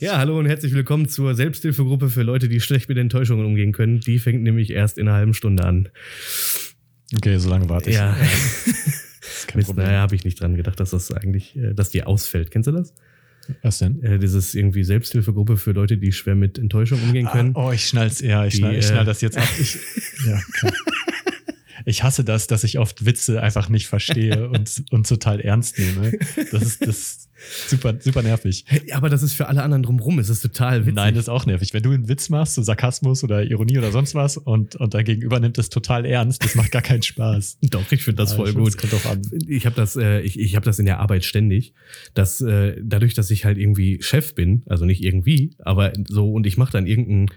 Ja, hallo und herzlich willkommen zur Selbsthilfegruppe für Leute, die schlecht mit Enttäuschungen umgehen können. Die fängt nämlich erst in einer halben Stunde an. Okay, so lange warte ich. Ja. Mist, naja, habe ich nicht dran gedacht, dass das eigentlich, äh, dass die ausfällt. Kennst du das? Was denn? Äh, Dieses irgendwie Selbsthilfegruppe für Leute, die schwer mit Enttäuschung umgehen können. Ah, oh, ich schnall's, ja, ich Die, schnall, ich äh, schnall das jetzt ab. Ich, ja, klar. Ich hasse das, dass ich oft Witze einfach nicht verstehe und, und total ernst nehme. Das ist, das ist super, super nervig. Aber das ist für alle anderen drumrum. Es ist total witzig. Nein, das ist auch nervig. Wenn du einen Witz machst, so Sarkasmus oder Ironie oder sonst was und, und dein Gegenüber nimmt das total ernst, das macht gar keinen Spaß. Doch, ich finde das Ja, voll ich- gut. Das kommt drauf an. Ich habe das, äh, ich, ich hab das in der Arbeit ständig, dass äh, dadurch, dass ich halt irgendwie Chef bin, also nicht irgendwie, aber so und ich mache dann irgendeinen,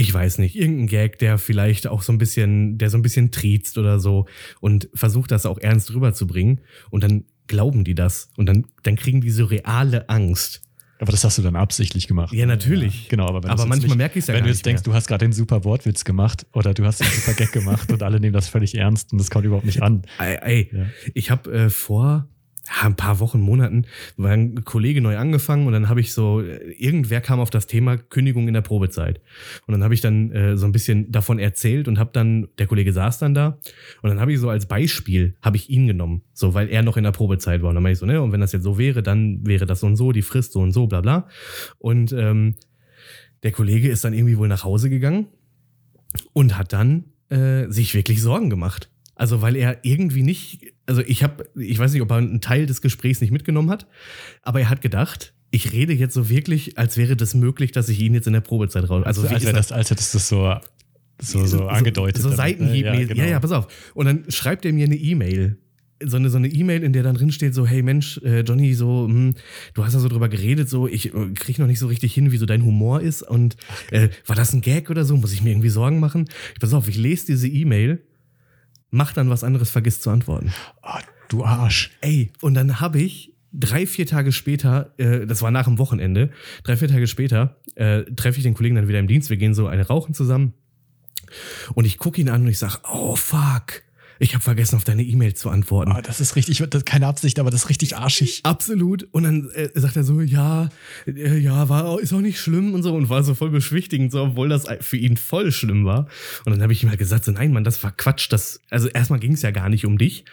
ich weiß nicht, irgendeinen Gag, der vielleicht auch so ein bisschen, der so ein bisschen triezt oder so und versucht das auch ernst rüberzubringen und dann glauben die das und dann, dann kriegen die so reale Angst. Aber das hast du dann absichtlich gemacht. Ja, natürlich. Ja, genau, aber, wenn Aber manchmal nicht, merke ich's ja Wenn du jetzt denkst, mehr. du hast gerade den super Wortwitz gemacht oder du hast den super Gag gemacht und alle nehmen das völlig ernst und das kommt überhaupt nicht an. Ey, ey Ja. ich habe äh, vor ja, ein paar Wochen, Monaten, war ein Kollege neu angefangen und dann habe ich so, äh, irgendwer kam auf das Thema Kündigung in der Probezeit. Und dann habe ich dann äh, so ein bisschen davon erzählt und habe dann, der Kollege saß dann da und dann habe ich so als Beispiel, habe ich ihn genommen, so, weil er noch in der Probezeit war. Und dann meinte ich so, ne, und wenn das jetzt so wäre, dann wäre das so und so, die Frist so und so, bla bla. Und ähm, der Kollege ist dann irgendwie wohl nach Hause gegangen und hat dann äh, sich wirklich Sorgen gemacht. Also weil er irgendwie nicht, also ich habe, ich weiß nicht, ob er einen Teil des Gesprächs nicht mitgenommen hat, aber er hat gedacht, ich rede jetzt so wirklich, als wäre das möglich, dass ich ihn jetzt in der Probezeit raus. Also, Also, als, wär das? als hättest du das so, so, so angedeutet. So, damit, ne? Seitenhieb. Ja, genau. ja, ja, pass auf. Und dann schreibt er mir eine E-Mail. So eine so eine E-Mail, in der dann drin steht so, hey Mensch, äh, Johnny, so, hm, du hast da so drüber geredet, so, ich äh, krieg noch nicht so richtig hin, wie so dein Humor ist und äh, war das ein Gag oder so? Muss ich mir irgendwie Sorgen machen? Pass auf, ich lese diese E-Mail, mach dann was anderes, vergiss zu antworten. Oh, du Arsch. Ey, und dann habe ich drei, vier Tage später, äh, das war nach dem Wochenende, drei, vier Tage später, äh, treffe ich den Kollegen dann wieder im Dienst. Wir gehen so eine rauchen zusammen. Und ich gucke ihn an und ich sage, oh fuck, ich habe vergessen, auf deine E-Mail zu antworten. Oh, das ist richtig, das, keine Absicht, aber das ist richtig arschig. Absolut. Und dann äh, sagt er so, ja, äh, ja, war ist auch nicht schlimm und so und war so voll beschwichtigend, so, obwohl das für ihn voll schlimm war. Und dann habe ich ihm halt gesagt, so, nein, Mann, das war Quatsch. Das, also erstmal ging es ja gar nicht um dich.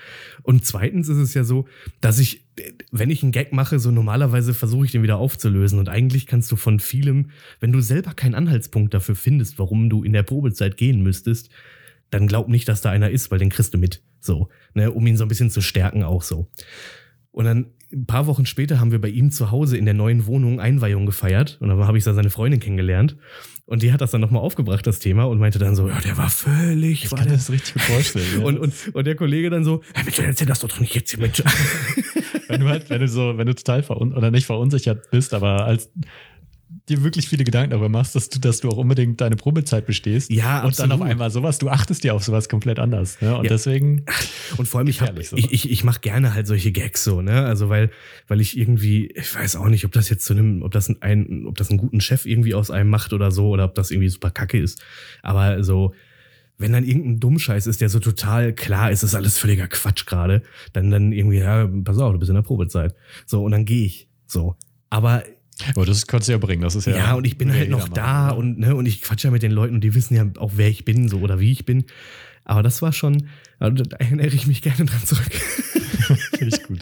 Und zweitens ist es ja so, dass ich, äh, wenn ich einen Gag mache, so normalerweise versuche ich den wieder aufzulösen. Und eigentlich kannst du von vielem, wenn du selber keinen Anhaltspunkt dafür findest, warum du in der Probezeit gehen müsstest, dann glaub nicht, dass da einer ist, weil den kriegst du mit. So, ne, um ihn so ein bisschen zu stärken auch so. Und dann ein paar Wochen später haben wir bei ihm zu Hause in der neuen Wohnung Einweihung gefeiert. Und dann habe ich da seine Freundin kennengelernt. Und die hat das dann nochmal aufgebracht, das Thema, und meinte dann so, ja, der war völlig. Ich war kann der, das richtig vorstellen. und, und, und der Kollege dann so, hey, bitte erzähl das doch nicht jetzt hier mit. wenn du halt, wenn du so, wenn du total verun oder nicht verunsichert bist, aber als dir wirklich viele Gedanken darüber machst, dass du, dass du auch unbedingt deine Probezeit bestehst. Ja, Und dann auf absolut. einmal sowas, du achtest dir auf sowas komplett anders. Ne? Und Ja. deswegen, Und vor allem, ich, hab, Gefährlich, ich, ich, ich mache gerne halt solche Gags so, ne? Also weil, weil ich irgendwie, ich weiß auch nicht, ob das jetzt zu einem, ob das ein, ob das einen guten Chef irgendwie aus einem macht oder so, oder ob das irgendwie super kacke ist. Aber so, wenn dann irgendein Dummscheiß ist, der so total klar ist, ist alles völliger Quatsch gerade, dann, dann irgendwie, ja, pass auf, du bist in der Probezeit. So, und dann gehe ich. So. Aber aber das kannst du ja bringen. Das ist ja. ja, und ich bin halt noch da und, ne, und ich quatsche ja mit den Leuten und die wissen ja auch, wer ich bin, so oder wie ich bin. Aber das war schon, also da erinnere ich mich gerne dran zurück. Finde ich gut.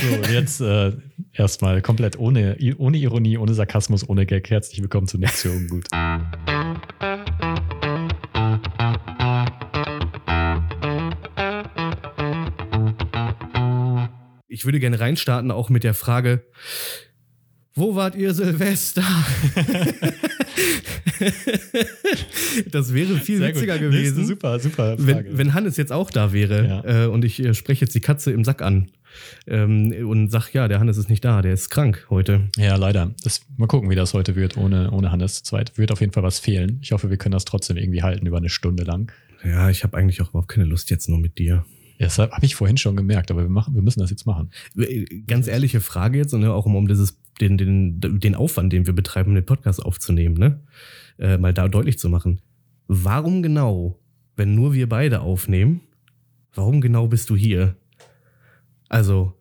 So, und jetzt äh, erstmal komplett ohne, ohne Ironie, ohne Sarkasmus, ohne Gag. Herzlich willkommen zu Nichts für Ungut. Ich würde gerne reinstarten, auch mit der Frage, wo wart ihr Silvester? das wäre viel Sehr gut. witziger Nächste gewesen. Super, super Frage. Wenn, wenn Hannes jetzt auch da wäre Ja. äh, und ich äh, spreche jetzt die Katze im Sack an ähm, und sag, ja, der Hannes ist nicht da, der ist krank heute. Ja, leider. Das, mal gucken, wie das heute wird ohne, ohne Hannes zweit. Wird auf jeden Fall was fehlen. Ich hoffe, wir können das trotzdem irgendwie halten über eine Stunde lang. Ja, ich habe eigentlich auch überhaupt keine Lust jetzt nur mit dir. Das habe ich vorhin schon gemerkt, aber wir, machen, wir müssen das jetzt machen. Äh, Ganz ehrliche Frage jetzt, ne, auch um, um dieses, den, den, den Aufwand, den wir betreiben, um den Podcast aufzunehmen, ne? Äh, mal da deutlich zu machen. Warum genau, wenn nur wir beide aufnehmen, warum genau bist du hier? Also,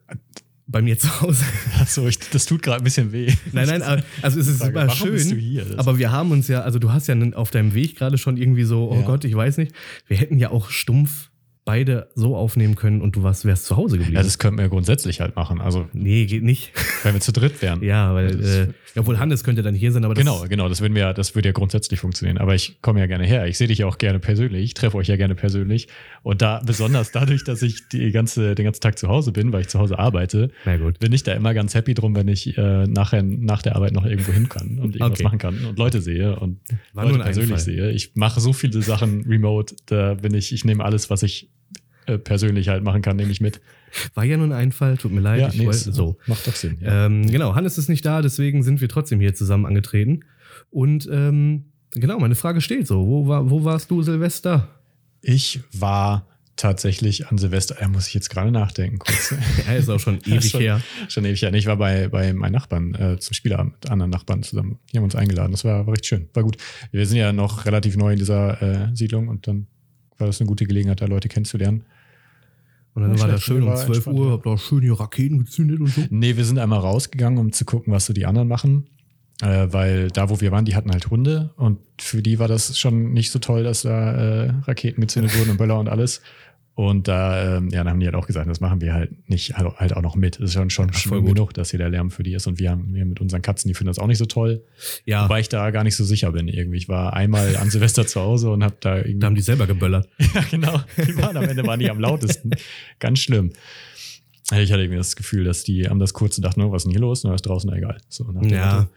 bei mir zu Hause. Achso, das tut gerade ein bisschen weh. Nein, nein, aber- also es ist Frage, super warum schön. bist du hier? Aber wir haben uns ja, also du hast ja auf deinem Weg gerade schon irgendwie so, oh Ja. Gott, ich weiß nicht, wir hätten ja auch stumpf beide so aufnehmen können und du warst, wärst zu Hause geblieben. Ja, das könnten wir grundsätzlich halt machen. Also, nee, geht nicht. wenn wir zu dritt wären. ja, weil, Das- äh, obwohl Hannes könnte dann hier sein, aber das, Genau, genau, das würden wir, das würde ja grundsätzlich funktionieren. Aber ich komme ja gerne her. Ich sehe dich ja auch gerne persönlich. Ich treffe euch ja gerne persönlich. Und da, besonders dadurch, dass ich die ganze, den ganzen Tag zu Hause bin, weil ich zu Hause arbeite, bin ich da immer ganz happy drum, wenn ich äh, nachher nach der Arbeit noch irgendwo hin kann und irgendwas Okay. machen kann und Leute sehe und War Leute persönlich sehe. Ich mache so viele Sachen remote, da bin ich, ich nehme alles, was ich äh, persönlich halt machen kann, nehme ich mit. War ja nur ein Einfall, tut mir leid. ich nee, wollte, so. macht doch Sinn. Ja. Ähm, genau, Hannes ist nicht da, deswegen sind wir trotzdem hier zusammen angetreten. Und ähm, genau, meine Frage steht so: Wo, war, wo warst du, Silvester? Ich war tatsächlich an Silvester, äh, muss ich jetzt gerade nachdenken kurz. Er ist auch schon ewig schon, her. Schon ewig her. Ich war bei, bei meinen Nachbarn äh, zum Spielabend mit anderen Nachbarn zusammen. Die haben uns eingeladen. Das war, war recht schön. War gut. Wir sind ja noch relativ neu in dieser äh, Siedlung und dann war das eine gute Gelegenheit, da Leute kennenzulernen. Und dann war das schön um war 12 entspannt, Uhr, hab da schön die Raketen gezündet und so. Nee, wir sind einmal rausgegangen, um zu gucken, was so die anderen machen. Äh, weil da, wo wir waren, die hatten halt Hunde und für die war das schon nicht so toll, dass da äh, Raketen gezündet wurden und Böller und alles. Und da, ähm, ja, dann haben die halt auch gesagt, das machen wir halt nicht halt, halt auch noch mit. Das ist schon, schon Ja, schlimm genug, dass hier der Lärm für die ist. Und wir haben wir mit unseren Katzen, die finden das auch nicht so toll. Ja, Wobei ich da gar nicht so sicher bin irgendwie. Ich war einmal an Silvester zu Hause und habe da irgendwie. da haben die selber geböllert. ja, genau. Die waren am Ende waren die am lautesten. Ganz schlimm. Ich hatte irgendwie das Gefühl, dass die haben das kurz gedacht, ne, was ist denn hier los? Na, ist draußen egal. So, Ja. Motto.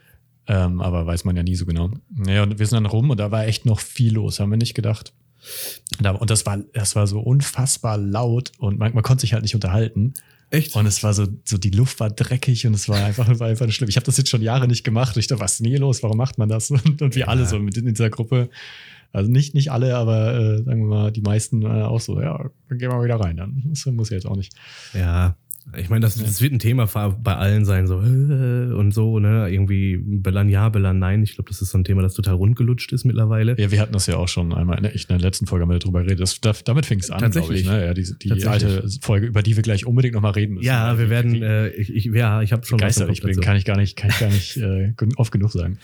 Ähm, aber weiß man ja nie so genau. Naja, und wir sind dann rum und da war echt noch viel los, haben wir nicht gedacht. Und das war, das war so unfassbar laut und man, man konnte sich halt nicht unterhalten. Echt? Und es war so, so die Luft war dreckig und es war einfach, war einfach schlimm. Ich habe das jetzt schon Jahre nicht gemacht. Und ich dachte, was ist denn hier los? Warum macht man das? Und, und wir Ja. alle so mit in dieser Gruppe. Also nicht, nicht alle, aber äh, sagen wir mal, die meisten äh, auch so, ja, dann gehen wir mal wieder rein. Dann das muss ja jetzt auch nicht. Ja, ich meine, das, das wird ein Thema bei allen sein, so äh, und so, ne? Irgendwie Bellern ja, Bellern nein. Ich glaube, das ist so ein Thema, das total rundgelutscht ist mittlerweile. Ja, wir hatten das ja auch schon einmal in der, ich, in der letzten Folge wir darüber geredet. Das, da, damit fing es an, glaube Tatsächlich. ich. Ne? Ja, die die alte Folge, über die wir gleich unbedingt nochmal reden müssen. Ja, Weil wir werden, äh, ich, ich, ja, ich habe schon begeistert ich bin, dazu. kann ich gar nicht, kann ich gar nicht äh, oft genug sagen.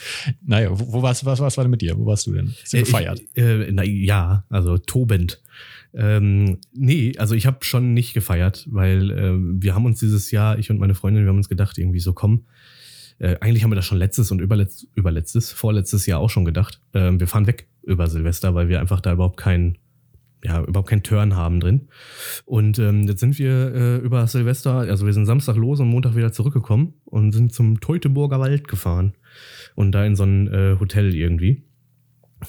Naja, wo, wo warst, was, was war denn mit dir? Wo warst du denn? Hast du Äh, gefeiert? Ich, äh, na, ja, also tobend. Ähm, nee, also ich habe schon nicht gefeiert, weil ähm, wir haben uns dieses Jahr, ich und meine Freundin, wir haben uns gedacht, irgendwie so, komm, äh, eigentlich haben wir das schon letztes und überletz, überletztes, vorletztes Jahr auch schon gedacht. Ähm, wir fahren weg über Silvester, weil wir einfach da überhaupt keinen, ja, überhaupt keinen Turn haben drin. Und ähm, jetzt sind wir äh, über Silvester, also wir sind Samstag los und Montag wieder zurückgekommen und sind zum Teutoburger Wald gefahren. Und da in so ein äh, Hotel irgendwie.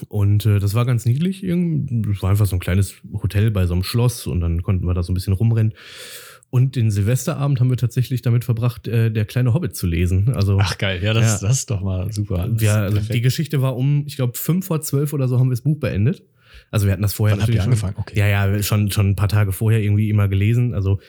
Und äh, das war ganz niedlich. Es war einfach so ein kleines Hotel bei so einem Schloss und dann konnten wir da so ein bisschen rumrennen. Und den Silvesterabend haben wir tatsächlich damit verbracht, äh, der kleine Hobbit zu lesen. Also Ach geil, ja, das, Ja. das ist doch mal super. Das ist also die Geschichte war um, ich glaube, fünf vor zwölf oder so haben wir das Buch beendet. Also wir hatten das vorher Wann habt ihr natürlich schon- angefangen? Okay. Ja, ja, schon, schon ein paar Tage vorher irgendwie immer gelesen. Also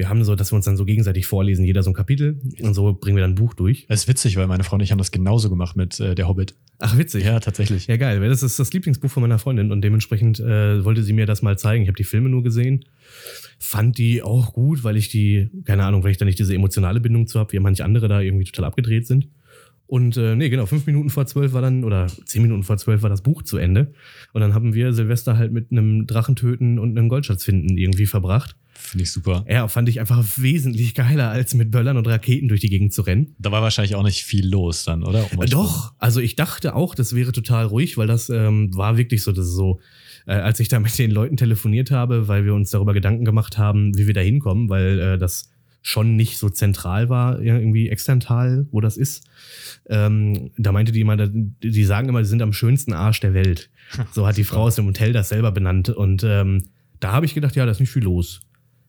wir haben so, dass wir uns dann so gegenseitig vorlesen, jeder so ein Kapitel und so bringen wir dann ein Buch durch. Es ist witzig, weil meine Frau und ich haben das genauso gemacht mit äh, Der Hobbit. Ach, witzig. Ja, tatsächlich. Ja, geil, weil das ist das Lieblingsbuch von meiner Freundin und dementsprechend äh, wollte sie mir das mal zeigen. Ich habe die Filme nur gesehen, fand die auch gut, weil ich die, keine Ahnung, weil ich da nicht diese emotionale Bindung zu habe, wie manche andere da irgendwie total abgedreht sind. Und äh, nee, genau, fünf Minuten vor zwölf war dann, oder zehn Minuten vor zwölf war das Buch zu Ende. Und dann haben wir Silvester halt mit einem Drachentöten und einem Goldschatz finden irgendwie verbracht. Finde ich super. Ja, fand ich einfach wesentlich geiler, als mit Böllern und Raketen durch die Gegend zu rennen. Da war wahrscheinlich auch nicht viel los dann, oder? Um Doch, also ich dachte auch, das wäre total ruhig, weil das ähm, war wirklich so, das ist so, äh, als ich da mit den Leuten telefoniert habe, weil wir uns darüber Gedanken gemacht haben, wie wir da hinkommen, weil äh, das schon nicht so zentral war, irgendwie externtal, wo das ist. Ähm, da meinte die immer, die sagen immer, sie sind am schönsten Arsch der Welt. So hat die Frau aus dem Hotel das selber benannt. Und ähm, da habe ich gedacht, ja, da ist nicht viel los.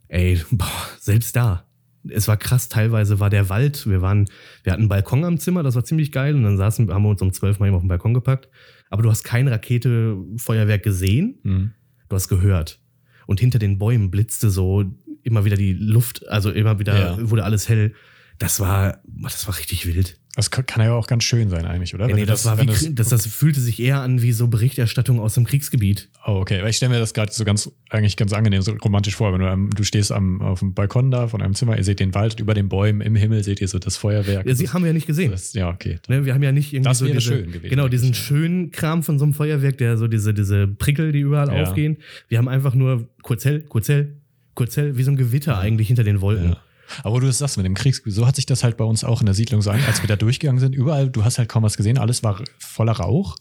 Ey, boah, selbst da. Es war krass, teilweise war der Wald, wir waren, wir hatten einen Balkon am Zimmer, das war ziemlich geil und dann saßen, haben wir uns um zwölf Mal eben auf den Balkon gepackt. Aber du hast kein Rakete-Feuerwerk gesehen, Mhm. du hast gehört. Und hinter den Bäumen blitzte so immer wieder die Luft, also immer wieder Ja. wurde alles hell. Das war, das war richtig wild. Das kann ja auch ganz schön sein eigentlich, oder? Ja, nee, du das, war wie, Krie- das, das fühlte sich eher an wie so Berichterstattung aus dem Kriegsgebiet. Oh, okay. Weil ich stelle mir das gerade so ganz, eigentlich ganz angenehm, so romantisch vor. Wenn du, am- du stehst am, auf dem Balkon da von einem Zimmer, ihr seht den Wald über den Bäumen im Himmel seht ihr so das Feuerwerk. Ja, sie haben wir ja nicht gesehen. das, ja, okay. Ne, wir haben ja nicht irgendwie Das so wäre diese, schön gewesen, genau diesen ja. schönen Kram von so einem Feuerwerk, der so diese diese Prickel, die überall Ja. aufgehen. Wir haben einfach nur kurz hell, kurz hell, kurz hell, wie so ein Gewitter eigentlich hinter den Wolken. Ja. Aber du das sagst mit dem Kriegsgebiet, so hat sich das halt bei uns auch in der Siedlung so an, als wir da durchgegangen sind. Überall, du hast halt kaum was gesehen, alles war voller Rauch.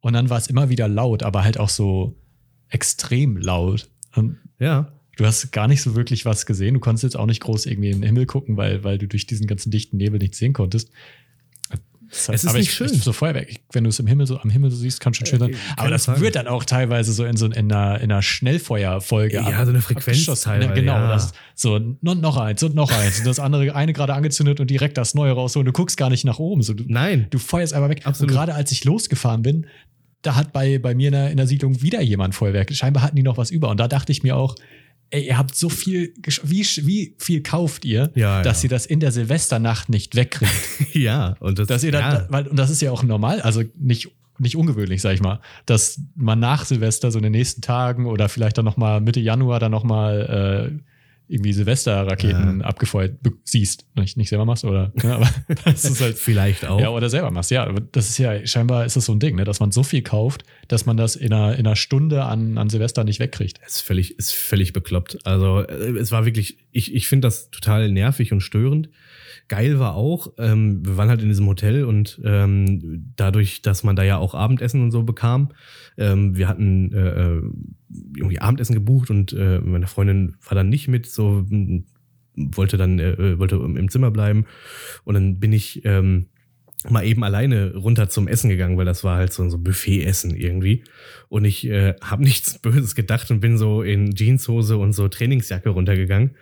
Und dann war es immer wieder laut, aber halt auch so extrem laut. Und Ja. du hast gar nicht so wirklich was gesehen. Du konntest jetzt auch nicht groß irgendwie in den Himmel gucken, weil, weil du durch diesen ganzen dichten Nebel nichts sehen konntest. Das Es ist aber nicht ich, schön. Ich, so Feuerwerk, wenn du es im Himmel so am Himmel so siehst, kann schon schön sein. Äh, Aber das Frage. wird dann auch teilweise so in so in einer, in einer Schnellfeuerfolge. Ja, so eine Frequenz teilweise, Genau, ja. das, so und noch eins und noch eins. Und das andere eine gerade angezündet und direkt das neue rausholen. Du guckst gar nicht nach oben. So, du, Nein. du feuerst einfach weg. Absolut. Und gerade als ich losgefahren bin, da hat bei, bei mir in der, in der Siedlung wieder jemand Feuerwerk. Scheinbar hatten die noch was über. Und da dachte ich mir auch, ey, ihr habt so viel, wie, wie viel kauft ihr, Ja, dass ja. ihr das in der Silvesternacht nicht wegkriegt? Ja, und das, dass ihr dann, ja. weil, und das ist ja auch normal, also nicht, nicht ungewöhnlich, sag ich mal, dass man nach Silvester so in den nächsten Tagen oder vielleicht dann nochmal Mitte Januar dann nochmal äh, irgendwie Silvesterraketen abgefeuert be- siehst. Nicht, nicht selber machst, oder? Ja, aber das ist halt vielleicht auch. ja, oder selber machst. Ja, das ist ja, scheinbar ist das so ein Ding, ne, dass man so viel kauft, dass man das in einer, in einer Stunde an, an Silvester nicht wegkriegt. ist völlig, ist völlig bekloppt. Also äh, es war wirklich, ich, ich finde das total nervig und störend. Geil war auch, ähm, wir waren halt in diesem Hotel und ähm, dadurch, dass man da ja auch Abendessen und so bekam, ähm, wir hatten äh, äh, irgendwie Abendessen gebucht und äh, meine Freundin war dann nicht mit, so wollte dann äh, wollte im Zimmer bleiben und dann bin ich ähm, mal eben alleine runter zum Essen gegangen, weil das war halt so, so Buffet-Essen irgendwie. Und ich äh, habe nichts Böses gedacht und bin so in Jeanshose und so Trainingsjacke runtergegangen.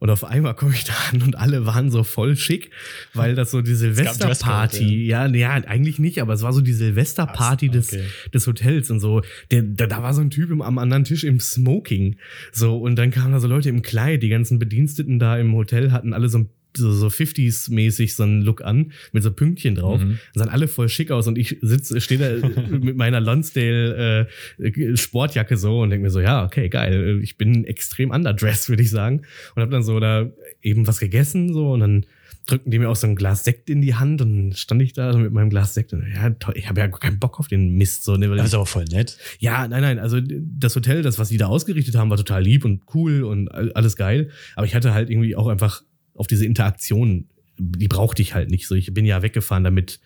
Und auf einmal komme ich da an und alle waren so voll schick, weil das so die Silvesterparty, ja, ja, eigentlich nicht, aber es war so die Silvesterparty des, okay. des Hotels und so. Der, da, da war so ein Typ im, am anderen Tisch im Smoking. So, und dann kamen da so Leute im Kleid, die ganzen Bediensteten da im Hotel hatten alle so ein so, so 50s-mäßig so einen Look an, mit so Pünktchen drauf. Mhm. Sahen alle voll schick aus und ich sitze, stehe da mit meiner Lonsdale äh, Sportjacke so und denke mir so, ja, okay, geil. Ich bin extrem underdressed, würde ich sagen. Und habe dann so da eben was gegessen so und dann drückten die mir auch so ein Glas Sekt in die Hand und dann stand ich da so mit meinem Glas Sekt und ja, toll, ich habe ja gar keinen Bock auf den Mist so, ne, weil Das ist aber voll nett. ja, nein, nein, also das Hotel, das, was die da ausgerichtet haben, war total lieb und cool und all- alles geil. Aber ich hatte halt irgendwie auch einfach auf diese Interaktion, die brauchte ich halt nicht so. Ich bin ja weggefahren, damit,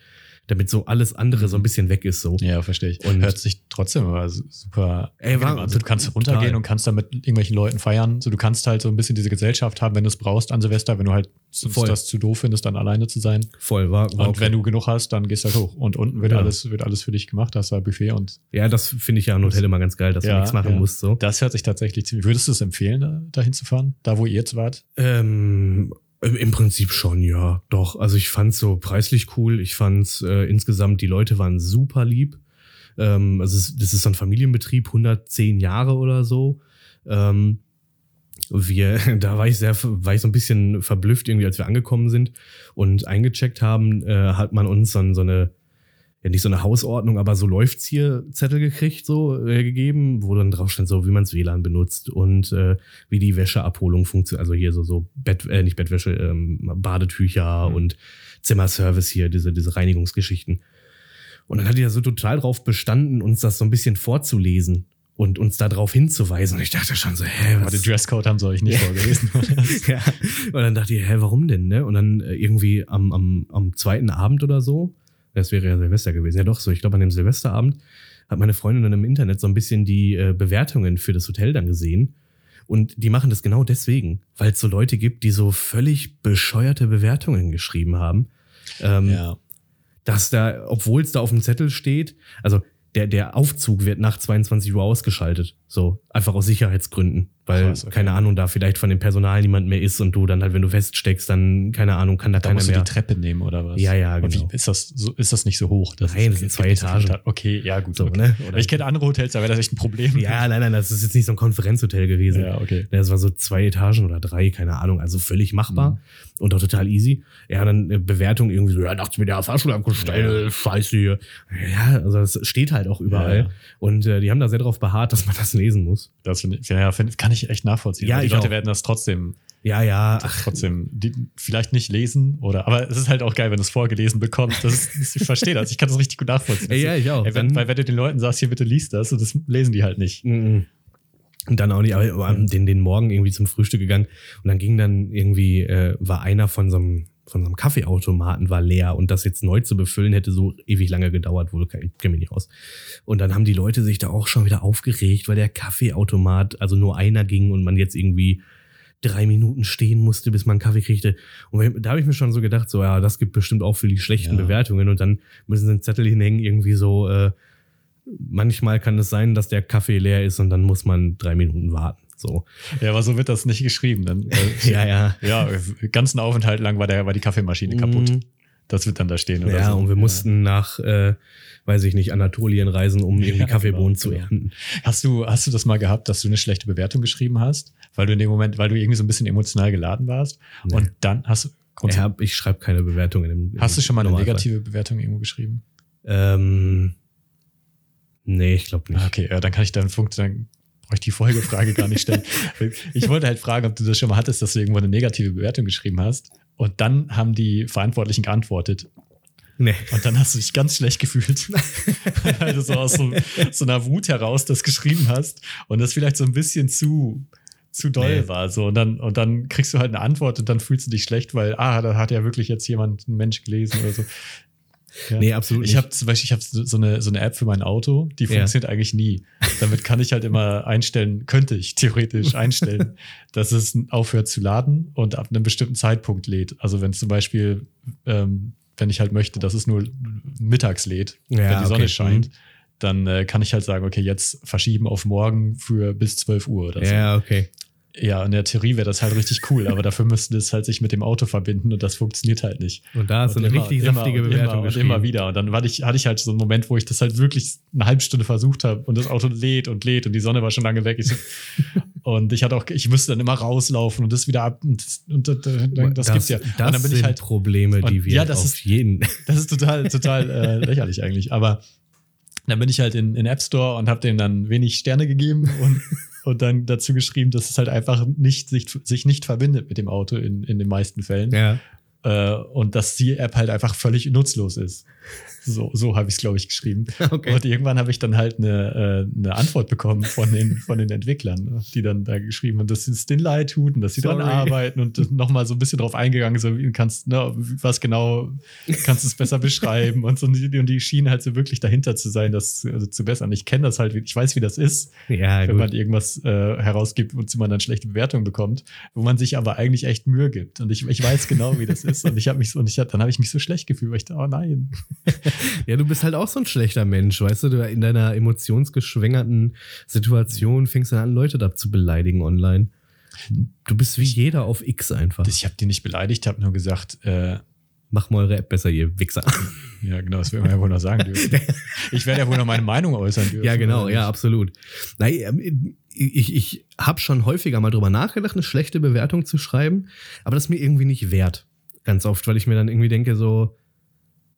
damit so alles andere so ein bisschen weg ist. So. Ja, verstehe ich. Und- Hört sich trotzdem aber super. Ey, war- also du kannst total. runtergehen und kannst da mit irgendwelchen Leuten feiern. So, du kannst halt so ein bisschen diese Gesellschaft haben, wenn du es brauchst an Silvester, wenn du halt Voll. das zu doof findest, dann alleine zu sein. Voll, war, war Und okay. wenn du genug hast, dann gehst du halt hoch. Und unten wird Ja. alles, wird alles für dich gemacht. Da hast du Buffet und Ja, das finde ich ja an Hotel immer ganz geil, dass du Ja, nichts machen ja. musst. So. das hört sich tatsächlich ziemlich. Würdest du es empfehlen, da, dahin zu fahren? Da, wo ihr jetzt wart? Ähm, Im Prinzip schon, ja. Doch. Also ich fand's so preislich cool. Ich fand's äh, insgesamt, die Leute waren super lieb. Ähm, also es, das ist so ein Familienbetrieb, 110 Jahre oder so. Ähm, wir, da war ich sehr, war ich so ein bisschen verblüfft irgendwie, als wir angekommen sind und eingecheckt haben, äh, hat man uns dann so eine, ja nicht so eine Hausordnung, aber so läuft's hier Zettel gekriegt, so äh, gegeben, wo dann drauf stand, so wie man's WLAN benutzt und äh, wie die Wäscheabholung funktioniert. Also hier so, so Bett, äh, nicht Bettwäsche, ähm, Badetücher Mhm. und Zimmerservice hier, diese, diese Reinigungsgeschichten. Und dann hat die da so total drauf bestanden, uns das so ein bisschen vorzulesen und uns da drauf hinzuweisen. Und ich dachte schon so, hä, Aber was den Dresscode haben sie euch nicht vorgelesen. ja. Und dann dachte ich, hä, warum denn, ne? Und dann äh, irgendwie am, am, am zweiten Abend oder so, das wäre ja Silvester gewesen, ja doch so, ich glaube an dem Silvesterabend hat meine Freundin dann im Internet so ein bisschen die äh, Bewertungen für das Hotel dann gesehen. Und die machen das genau deswegen, weil es so Leute gibt, die so völlig bescheuerte Bewertungen geschrieben haben. Ähm, ja. dass da, obwohl es da auf dem Zettel steht, also der, der Aufzug wird nach 22 Uhr ausgeschaltet. So, einfach aus Sicherheitsgründen. Weil, Krass, okay. keine Ahnung, da vielleicht von dem Personal niemand mehr ist und du dann halt, wenn du feststeckst, dann, keine Ahnung, kann da, Da keiner musst du mehr. die Treppe nehmen oder was? Ja, ja, genau. Wie, ist, das so, ist das nicht so hoch? dass Nein, das sind zwei so Etagen. Ta- Okay, ja, gut. So, okay. ne? Oder ich kenne andere Hotels, da wäre das echt ein Problem. ja, nein, nein, das ist jetzt nicht so ein Konferenzhotel gewesen. ja okay. Das war so zwei Etagen oder drei, keine Ahnung, also völlig machbar Mhm. und auch total easy. Ja, dann äh, Bewertung irgendwie so, ja, nachts mit der Fahrschule abgestellt, scheiße hier. Ja, also das steht halt auch überall. Ja, ja. Und äh, die haben da sehr darauf beharrt, dass man das lesen muss. Das finde ich, ja, find, kann ich echt nachvollziehen. Ja, die Leute auch. werden das trotzdem, Ja, ja, ach, trotzdem die, vielleicht nicht lesen oder, aber es ist halt auch geil, wenn du es vorgelesen bekommst. Das ist, ich verstehe das. Ich kann das richtig gut nachvollziehen. ja, ich auch. Ey, wenn, weil wenn du den Leuten sagst, hier bitte liest das, und das lesen die halt nicht. Mhm. Und dann auch nicht, aber aber den, den Morgen irgendwie zum Frühstück gegangen und dann ging dann irgendwie, äh, war einer von so einem, von so einem Kaffeeautomaten war leer und das jetzt neu zu befüllen hätte so ewig lange gedauert, wohl, ich kenne mich nicht aus. Und dann haben die Leute sich da auch schon wieder aufgeregt, weil der Kaffeeautomat, also nur einer ging und man jetzt irgendwie drei Minuten stehen musste, bis man einen Kaffee kriegte. Und da habe ich mir schon so gedacht, so, ja, das gibt bestimmt auch für die schlechten Ja. Bewertungen und dann müssen sie einen Zettel hinhängen, irgendwie so, äh, manchmal kann es sein, dass der Kaffee leer ist und dann muss man drei Minuten warten. So. Ja, aber so wird das nicht geschrieben. Dann, äh, Ja, ja. ja, ganzen Aufenthalt lang war, der, war die Kaffeemaschine kaputt. Mhm. Das wird dann da stehen. Ja, so. und wir mussten nach, äh, weiß ich nicht, Anatolien reisen, um irgendwie Ja, Kaffeebohnen genau, zu genau. ernten. Hast du, hast du das mal gehabt, dass du eine schlechte Bewertung geschrieben hast? Weil du in dem Moment, weil du irgendwie so ein bisschen emotional geladen warst. Nee. Und dann hast du. Ja, ich schreibe keine Bewertungen. Im, im Hast du schon mal eine negative Bewertung irgendwo geschrieben? Ähm, nee, ich glaube nicht. Ah, Okay, ja, dann kann ich dann Punkt, dann ich die Folgefrage gar nicht stellen. Ich wollte halt fragen, ob du das schon mal hattest, dass du irgendwo eine negative Bewertung geschrieben hast. Und dann haben die Verantwortlichen geantwortet. Nee. Und dann hast du dich ganz schlecht gefühlt, weil du so aus so, so einer Wut heraus das geschrieben hast und das vielleicht so ein bisschen zu, zu doll Nee. war. So. Und, dann, und dann kriegst du halt eine Antwort und dann fühlst du dich schlecht, weil, ah, da hat ja wirklich jetzt jemand, ein Mensch gelesen oder so. Ja. Nee, absolut Ich nicht. habe zum Beispiel, ich habe so eine, so eine App für mein Auto, die Ja. funktioniert eigentlich nie. Damit kann ich halt immer einstellen, könnte ich theoretisch einstellen, dass es aufhört zu laden und ab einem bestimmten Zeitpunkt lädt. Also wenn zum Beispiel, ähm, wenn ich halt möchte, dass es nur mittags lädt, Ja, wenn die Sonne okay. scheint, Mhm. dann äh, kann ich halt sagen, okay, jetzt verschieben auf morgen für bis 12 Uhr oder so. ja, okay. Ja, in der Theorie wäre das halt richtig cool, aber dafür müsste das halt sich mit dem Auto verbinden und das funktioniert halt nicht. Und da du Und eine immer, richtig immer, saftige und Bewertung immer, und immer wieder. Und dann hatte ich, hatte ich halt so einen Moment, wo ich das halt wirklich eine halbe Stunde versucht habe und das Auto lädt und lädt und die Sonne war schon lange weg. Ich so, und ich hatte auch, ich musste dann immer rauslaufen und das wieder ab und das, und das, das gibt's ja. Das und dann bin sind ich halt, Probleme, die und wir ja, das auf ist- jeden. das ist total, total äh, lächerlich eigentlich. Aber dann bin ich halt in, in App Store und habe dem dann wenig Sterne gegeben und, und dann dazu geschrieben, dass es halt einfach nicht sich, sich nicht verbindet mit dem Auto in, in den meisten Fällen. Ja. Äh, und dass die App halt einfach völlig nutzlos ist. So, so habe ich es, glaube ich, geschrieben. Okay. Und irgendwann habe ich dann halt eine, äh, eine Antwort bekommen von den, von den Entwicklern, die dann da geschrieben haben, dass es den und dass sie dran Sorry. arbeiten und nochmal so ein bisschen drauf eingegangen, so kannst, ne, was genau kannst du es besser beschreiben und so und die, und die schienen halt so wirklich dahinter zu sein, das also zu bessern. Ich kenne das halt, ich weiß, wie das ist, Ja, wenn gut. man irgendwas äh, herausgibt, wozu man dann schlechte Bewertungen bekommt, wo man sich aber eigentlich echt Mühe gibt. Und ich, ich weiß genau, wie das ist. Und ich habe mich so, und ich, dann habe ich mich so schlecht gefühlt, weil ich dachte, oh nein. Ja, du bist halt auch so ein schlechter Mensch, weißt du, du in deiner emotionsgeschwängerten Situation fängst du an, Leute da zu beleidigen online. Du bist wie jeder auf X einfach. Ich habe die nicht beleidigt, habe nur gesagt, äh, Mach mal eure App besser, ihr Wichser. ja, genau, das will man ja wohl noch sagen dürfen. Ich werde ja wohl noch meine Meinung äußern dürfen. ja, genau, ja, absolut. Nein, ähm, ich, ich habe schon häufiger mal drüber nachgedacht, eine schlechte Bewertung zu schreiben, aber das ist mir irgendwie nicht wert. Ganz oft, weil ich mir dann irgendwie denke, so,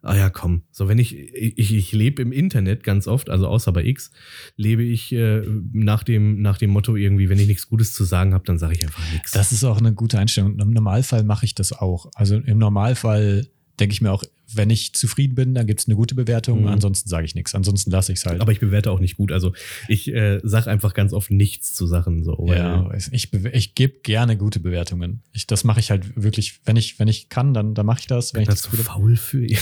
ah ja, komm. So, wenn ich, ich, ich lebe im Internet ganz oft, also außer bei X, lebe ich äh, nach, dem, nach dem Motto irgendwie, wenn ich nichts Gutes zu sagen habe, dann sage ich einfach nichts. Das ist auch eine gute Einstellung. Im Normalfall mache ich das auch. Also im Normalfall denke ich mir auch, wenn ich zufrieden bin, dann gibt es eine gute Bewertung. Mhm. Ansonsten sage ich nichts. Ansonsten lasse ich es halt. Aber ich bewerte auch nicht gut. Also ich äh, sage einfach ganz oft nichts zu Sachen. So, ja, ich, ich gebe gerne gute Bewertungen. Ich, das mache ich halt wirklich, wenn ich, wenn ich kann, dann, dann mache ich das. Wenn ich, das Gefühl- faul für ich,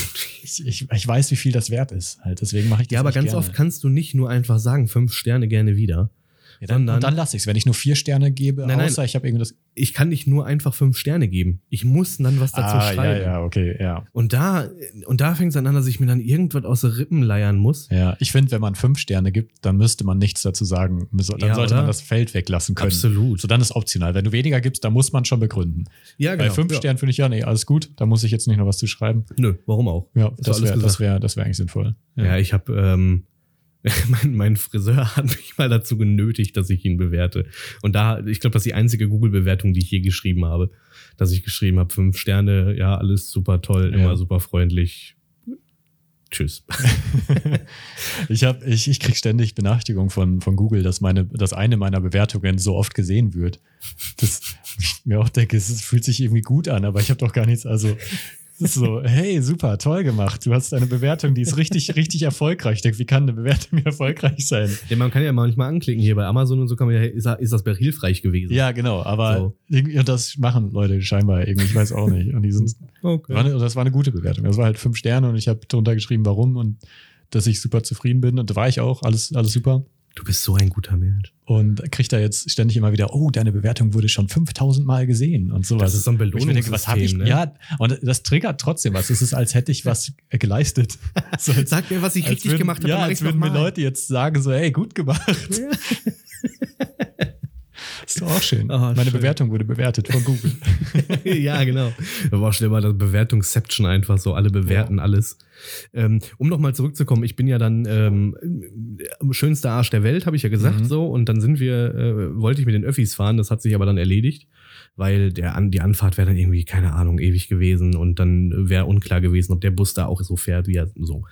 ich, ich weiß, wie viel das wert ist. Halt. Deswegen mache ich das Ja, aber ganz gerne. oft kannst du nicht nur einfach sagen, fünf Sterne gerne wieder. Ja, dann, sondern und dann lasse ich es. Wenn ich nur vier Sterne gebe, Nein, nein. außer ich habe irgendwie das. ich kann nicht nur einfach fünf Sterne geben. Ich muss dann was dazu Ah, ja, schreiben. ja, okay, ja. Und da, und da fängt es an, dass ich mir dann irgendwas aus den Rippen leiern muss. Ja, ich finde, wenn man fünf Sterne gibt, dann müsste man nichts dazu sagen. Dann Ja, sollte oder? man das Feld weglassen können. Absolut. So, dann ist optional. Wenn du weniger gibst, dann muss man schon begründen. Ja, Bei fünf ja. Sternen finde ich ja, nee, alles gut. Da muss ich jetzt nicht noch was zu schreiben. Nö, warum auch? Ja, das wäre das wär, das wär eigentlich sinnvoll. Ja, ich habe, ähm, mein, mein Friseur hat mich mal dazu genötigt, dass ich ihn bewerte. Und da, ich glaube, das ist die einzige Google-Bewertung, die ich je geschrieben habe. Dass ich geschrieben habe, fünf Sterne, ja, alles super toll, Ja. immer super freundlich. Tschüss. Ich, hab, ich, ich krieg ständig Benachrichtigungen von, von Google, dass, meine, dass eine meiner Bewertungen so oft gesehen wird. Das, ich mir auch denke, es fühlt sich irgendwie gut an, aber ich habe doch gar nichts. Also, so, hey, super, toll gemacht. Du hast eine Bewertung, die ist richtig, richtig erfolgreich. Ich denke, wie kann eine Bewertung erfolgreich sein? Ja, man kann ja manchmal anklicken hier bei Amazon und so kann man ja, ist, ist das hilfreich gewesen? Ja, genau, aber So. irgendwie, das machen Leute scheinbar irgendwie, ich weiß auch nicht. Und die sind, Okay. war eine, das war eine gute Bewertung. Das war halt fünf Sterne und ich habe drunter geschrieben, warum und dass ich super zufrieden bin. Und da war ich auch, alles, alles super. Du bist so ein guter Mensch. Und kriegt da jetzt ständig immer wieder, oh, deine Bewertung wurde schon 5000 Mal gesehen und sowas. Das ist so ein mir denke, was ich? Belohnungssystem, ne? Ja, und das triggert trotzdem was. Es ist, als hätte ich was geleistet. So, als- Sag mir, was ich richtig würden, gemacht habe. Ja, als würden mir. Leute jetzt sagen, so, hey, gut gemacht. ist doch auch schön. Oh, Meine schön. Bewertung wurde bewertet von Google. ja, genau. Da war schlimmer, das Bewertungsception einfach so, alle bewerten alles. Ähm, um nochmal zurückzukommen, ich bin ja dann ähm, schönster Arsch der Welt, habe ich ja gesagt Mhm. so. Und dann sind wir, äh, wollte ich mit den Öffis fahren, das hat sich aber dann erledigt, weil der an, die Anfahrt wäre dann irgendwie, keine Ahnung, ewig gewesen und dann wäre unklar gewesen, ob der Bus da auch so fährt, wie er so.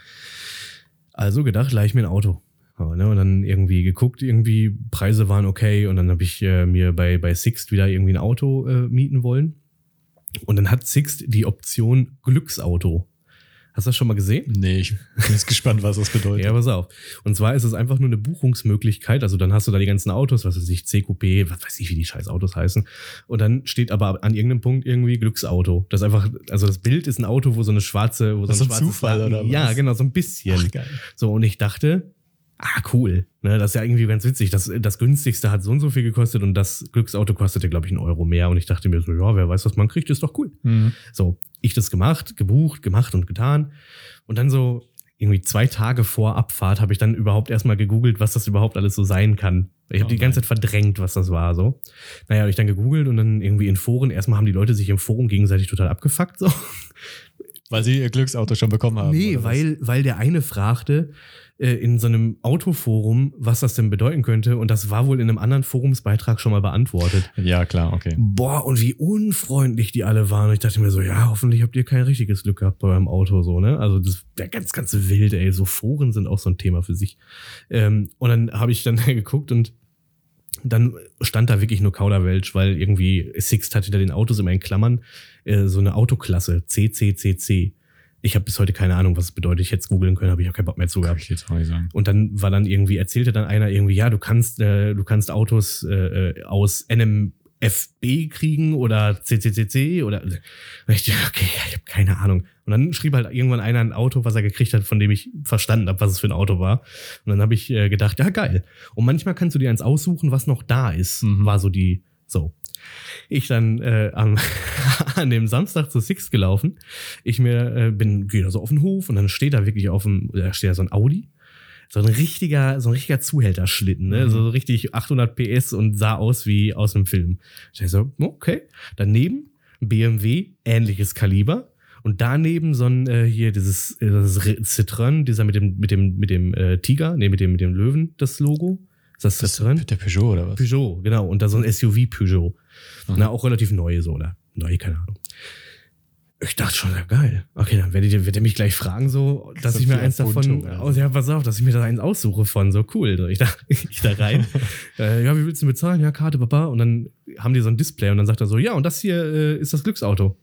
Also gedacht, leih ich mir ein Auto. Ne, und dann irgendwie geguckt, irgendwie Preise waren okay und dann habe ich äh, mir bei, bei Sixt wieder irgendwie ein Auto äh, mieten wollen. Und dann hat Sixt die Option Glücksauto. Hast du das schon mal gesehen? nee, ich bin jetzt gespannt, was das bedeutet. Ja, pass auf. Und zwar ist es einfach nur eine Buchungsmöglichkeit. Also dann hast du da die ganzen Autos, was weiß ich, CQP, was weiß ich, wie die scheiß Autos heißen. Und dann steht aber an irgendeinem Punkt irgendwie Glücksauto. Das ist einfach, also das Bild ist ein Auto, wo so eine schwarze, wo so ein ein Zufall, Wappen- oder was? Ja, genau, so ein bisschen. Ach, geil. So, und ich dachte, ah, cool. Ne, das ist ja irgendwie ganz witzig. Das, das günstigste hat so und so viel gekostet und das Glücksauto kostete, glaube ich, einen Euro mehr. Und ich dachte mir so, ja, wer weiß, was man kriegt, ist doch cool. Mhm. So, ich das gemacht, gebucht, gemacht und getan. Und dann so irgendwie zwei Tage vor Abfahrt habe ich dann überhaupt erstmal gegoogelt, was das überhaupt alles so sein kann. Ich habe Oh die ganze Zeit verdrängt, was das war so. Naja, habe ich dann gegoogelt und dann irgendwie in Foren, erstmal haben die Leute sich im Forum gegenseitig total abgefuckt. So. Weil sie ihr Glücksauto schon bekommen haben. Nee, weil, weil der eine fragte äh, in so einem Autoforum, was das denn bedeuten könnte. Und das war wohl in einem anderen Forumsbeitrag schon mal beantwortet. Ja, klar, okay. Boah, und wie unfreundlich die alle waren. Und ich dachte mir so, ja, hoffentlich habt ihr kein richtiges Glück gehabt bei eurem Auto, so, ne? Also das wäre ganz, ganz wild, ey. So Foren sind auch so ein Thema für sich. Ähm, und dann habe ich dann geguckt und dann stand da wirklich nur Kauderwelsch, weil irgendwie Sixt hatte da den Autos immer in Klammern äh, so eine Autoklasse, CCCC. Ich habe bis heute keine Ahnung, was es bedeutet. Ich hätte es googeln können, aber ich habe keinen Bock mehr zu gehabt. Und dann war dann irgendwie, erzählte dann einer irgendwie, ja, du kannst, äh, du kannst Autos äh, äh, aus NMFB kriegen oder CCCC oder und ich dachte, okay, ich habe keine Ahnung. Und dann schrieb halt irgendwann einer ein Auto, was er gekriegt hat, von dem ich verstanden habe, was es für ein Auto war. Und dann habe ich äh, gedacht, ja, geil. Und manchmal kannst du dir eins aussuchen, was noch da ist. Mhm. War so die, so. Ich dann äh, am, an dem Samstag zu Six gelaufen. Ich mir äh, bin gehe da so auf den Hof und dann steht da wirklich auf dem, da steht da so ein Audi. So ein richtiger, so ein richtiger Zuhälterschlitten, ne? Mhm. So richtig 800 PS und sah aus wie aus einem Film. Ich dachte so, okay. Daneben BMW, ähnliches Kaliber. Und daneben so ein, äh, hier dieses, äh, das Citroën, dieser mit dem, mit dem, mit dem äh, Tiger, nee, mit dem, mit dem Löwen, das Logo. Ist das Das ist der Peugeot oder was? Peugeot, genau. Und da so ein SUV Peugeot. Mhm. Na, auch relativ neu so, oder? Neu, keine Ahnung. Ich dachte schon, ja, geil. Okay, dann wird er, wird er mich gleich fragen, so, dass So ich mir eins davon, also. aus, ja, pass auf, dass ich mir da eins aussuche von, so cool. Ich da, ich da rein. äh, ja, wie willst du bezahlen? Ja, Karte, Papa. Und dann haben die so ein Display und dann sagt er so, ja, und das hier äh, ist das Glücksauto.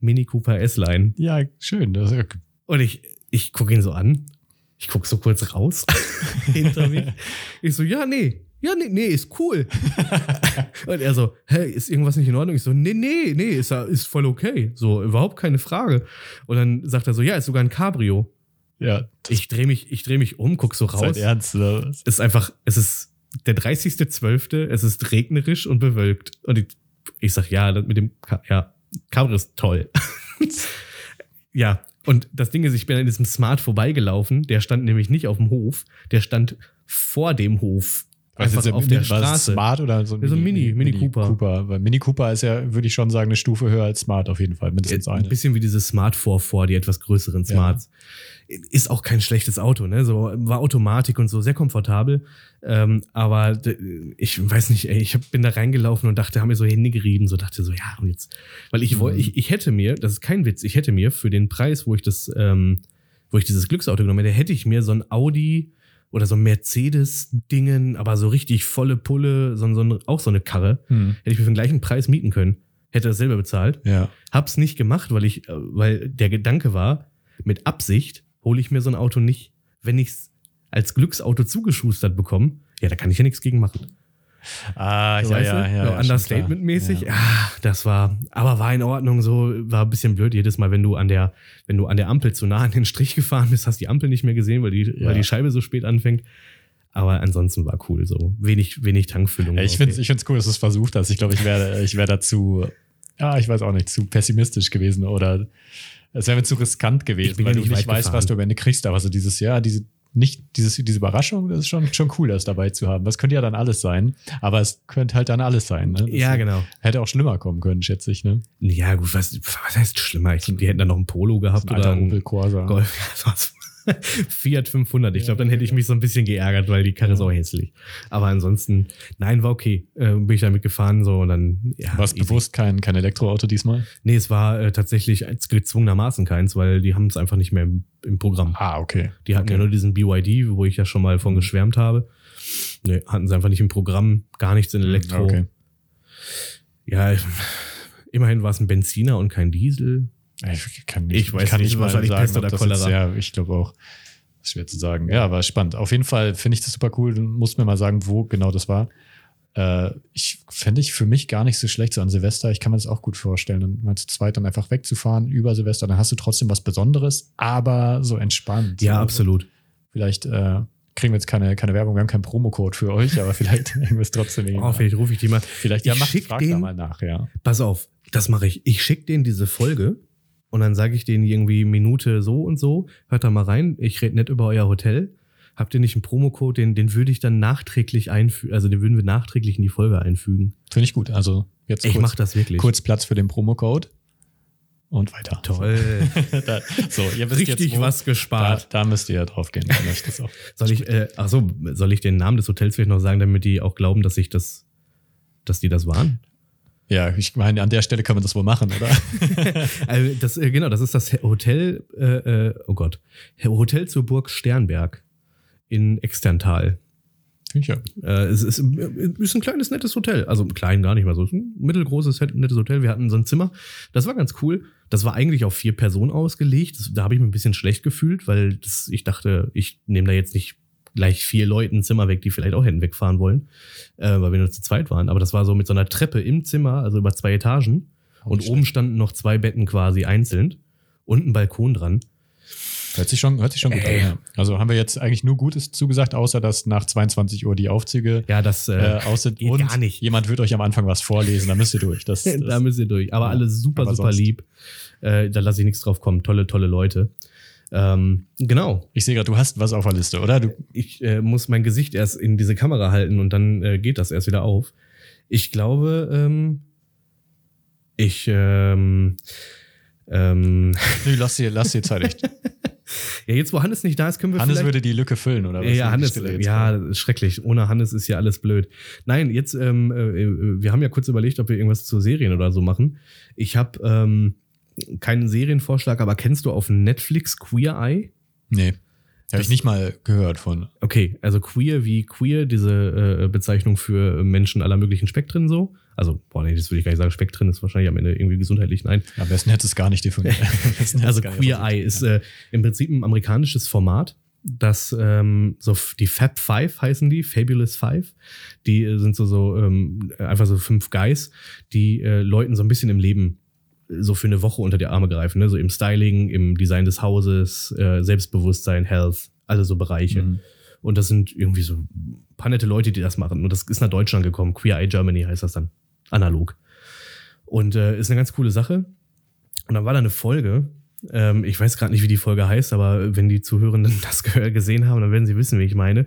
Mini Cooper S-Line. Ja, schön. Das, Und ich, ich gucke ihn so an. Ich gucke so kurz raus hinter mir. Ich so, ja, nee. Ja, nee, nee, ist cool. und er so, hey, ist irgendwas nicht in Ordnung? Ich so, nee, nee, nee, ist, ist voll okay. So, überhaupt keine Frage. Und dann sagt er so, ja, ist sogar ein Cabrio. Ja. Ich drehe mich, ich dreh mich um, guck so raus. Seid ernst, oder? was? Es ist einfach, es ist der 30.12., es ist regnerisch und bewölkt. Und ich, ich sag, ja, mit dem, Ka ja, Cabrio ist toll. ja, und das Ding ist, ich bin an diesem Smart vorbeigelaufen. Der stand nämlich nicht auf dem Hof, der stand vor dem Hof. Was jetzt auf Mini- der Straße. Smart oder so ein so ein Mini- Mini Cooper. Cooper. Weil Mini Cooper ist ja, würde ich schon sagen, eine Stufe höher als Smart auf jeden Fall. Mindestens Ein eine. bisschen wie diese Smart 4 die etwas größeren Ja. Ist auch kein schlechtes Auto, ne? So war Automatik und so sehr komfortabel. Ähm, aber ich weiß nicht, ey, ich hab, bin da reingelaufen und dachte, haben mir so Hände gerieben, so dachte so, ja, und jetzt, weil ich wollte, Mhm. ich, ich hätte mir, das ist kein Witz, ich hätte mir für den Preis, wo ich das, ähm, wo ich dieses Glücksauto genommen hätte, hätte ich mir so ein Audi oder so ein Mercedes-Dingen, aber so richtig volle Pulle, so, ein- so ein, auch so eine Karre, Hm. hätte ich mir für den gleichen Preis mieten können. Hätte das selber bezahlt. Ja. Hab's nicht gemacht, weil ich, äh, weil der Gedanke war, mit Absicht hole ich mir so ein Auto nicht, wenn ich's als Glücksauto zugeschustert bekomme. Ja, da kann ich ja nichts gegen machen. Ah, So, weißt du? so Understatement-mäßig. Ja. das war, aber war in Ordnung, so, war ein bisschen blöd. Jedes Mal, wenn du an der, wenn du an der Ampel zu nah an den Strich gefahren bist, hast die Ampel nicht mehr gesehen, weil die, Ja. weil die Scheibe so spät anfängt. Aber ansonsten war cool, so. Wenig, wenig Tankfüllung. Ja, ich war finde es okay. ich find's cool, dass du es versucht hast. Ich glaube, ich wäre ich wär dazu, ja, ich weiß auch nicht, zu pessimistisch gewesen oder es wäre mir zu riskant gewesen, weil ja du nicht nicht weit weißt, gefahren. was du am Ende kriegst. Aber so dieses, ja, diese, nicht, dieses, diese Überraschung, das ist schon, schon cool, das dabei zu haben. Das könnte ja dann alles sein, aber es könnte halt dann alles sein. Ne? Das Ja, genau. Hätte auch schlimmer kommen können, schätze ich. Ne? Ja, gut, was, was heißt schlimmer? Ich, die hätten dann noch ein Polo gehabt Ein oder alter ein Opel Corsa. Golf. Fiat 500. Ich Ja, glaube, dann hätte ich mich so ein bisschen geärgert, weil die Karre ist auch hässlich. Aber ansonsten, nein, war okay. Äh, bin ich damit gefahren so und dann, ja. Warst easy. bewusst kein, kein Elektroauto diesmal? Nee, es war äh, tatsächlich als gezwungenermaßen keins, weil die haben es einfach nicht mehr im, im Programm. Ah, okay. Die hatten okay. ja nur diesen BYD, wo ich ja schon mal von Mhm. geschwärmt habe. Nee, hatten sie einfach nicht im Programm, gar nichts in Elektro. Okay. Ja, immerhin war es ein Benziner und kein Diesel. Ich kann Ich weiß kann nicht, mal wahrscheinlich Pest oder das jetzt- Cholera. Ja, ich glaube auch. Schwer zu sagen. Ja, aber spannend. Auf jeden Fall finde ich das super cool. Du musst mir mal sagen, wo genau das war. Äh, ich fände ich für mich gar nicht so schlecht so an Silvester. Ich kann mir das auch gut vorstellen, dann mal zu zweit dann einfach wegzufahren über Silvester. Dann hast du trotzdem was Besonderes, aber so entspannt. Ja, So, absolut. Vielleicht äh, kriegen wir jetzt keine, keine Werbung, wir haben keinen Promocode für euch, aber vielleicht irgendwas trotzdem. Oh, vielleicht rufe ich die mal. vielleicht ja, ich mach, schick frag da den- mal nach, ja. Pass auf, das mache ich. Ich schicke denen diese Folge und dann sage ich denen irgendwie Minute so und so. Hört da mal rein. Ich rede nicht über euer Hotel. Habt ihr nicht einen Promocode? Den, den würde ich dann nachträglich einfügen. Also den würden wir nachträglich in die Folge einfügen. Finde ich gut. Also jetzt Ich kurz, mache das wirklich. kurz Platz für den Promocode und weiter. Toll. da, so, ihr wisst Richtig jetzt, wo, was Da, gespart. da müsst ihr ja drauf gehen. Ich das auch. Soll ich, äh, ach so, soll ich den Namen des Hotels vielleicht noch sagen, damit die auch glauben, dass ich das, dass die das waren? Ja, ich meine, an der Stelle kann man das wohl machen, oder? Also das, äh, genau, das ist das Hotel, äh, äh, oh Gott, Hotel zur Burg Sternberg in Externtal. Ja. Äh, es ist, ist ein kleines, nettes Hotel. Also klein gar nicht mal so. Ein mittelgroßes, nettes Hotel. Wir hatten so ein Zimmer. Das war ganz cool. Das war eigentlich auf vier Personen ausgelegt. Das, da habe ich mich ein bisschen schlecht gefühlt, weil das, ich dachte, ich nehme da jetzt nicht gleich vier Leuten ein Zimmer weg, die vielleicht auch hätten wegfahren wollen, äh, weil wir nur zu zweit waren. Aber das war so mit so einer Treppe im Zimmer, also über zwei Etagen. Und nicht oben standen noch zwei Betten quasi einzeln und ein Balkon dran. Hört sich schon, hört sich schon gut Ey. an. Ja. Also haben wir jetzt eigentlich nur Gutes zugesagt, außer dass nach 22 Uhr die Aufzüge Ja, das äh, äh, aus sind. Und gar nicht. jemand wird euch am Anfang was vorlesen, da müsst ihr durch. Das, das, da müsst ihr durch. Aber Ja, alle super, aber super sonst- lieb. Äh, da lasse ich nichts drauf kommen. Tolle, tolle Leute. Ähm, genau. ich sehe gerade, du hast was auf der Liste, oder? Du, Ich äh, muss mein Gesicht erst in diese Kamera halten und dann äh, geht das erst wieder auf. Ich glaube, ähm, ich, ähm, ähm, nee, lass dir, lass dir Zeit. Echt. ja, jetzt wo Hannes nicht da ist, können wir Hannes würde die Lücke füllen, oder was? ja, Hannes, jetzt ja, ist schrecklich. Ohne Hannes ist ja alles blöd. Nein, jetzt, ähm, äh, wir haben ja kurz überlegt, ob wir irgendwas zu Serien oder so machen. Ich habe ähm, keinen Serienvorschlag, aber kennst du auf Netflix Queer Eye? Nee. Habe ich nicht mal gehört von. Okay, also queer wie queer, diese äh, Bezeichnung für Menschen aller möglichen Spektren so. Also, boah, nee, das würde ich gar nicht sagen. Spektren ist wahrscheinlich am Ende irgendwie gesundheitlich. Nein. Am besten hättest du es gar nicht definiert. Also Queer. Eye ist äh, im Prinzip ein amerikanisches Format, das ähm, so die Fab Five heißen die, Fabulous Five. Die äh, sind so, so ähm, einfach so fünf Guys, die äh, Leuten so ein bisschen im Leben so für eine Woche unter die Arme greifen, ne? so im Styling, im Design des Hauses, äh, Selbstbewusstsein, Health, alle so Bereiche. Mhm. Und das sind irgendwie so ein paar nette Leute, die das machen. Und das ist nach Deutschland gekommen. Queer Eye Germany heißt das dann. Analog. Und äh, ist eine ganz coole Sache. Und dann war da eine Folge. Ähm, ich weiß gerade nicht, wie die Folge heißt, aber wenn die Zuhörenden das ge- gesehen haben, dann werden sie wissen, wie ich meine.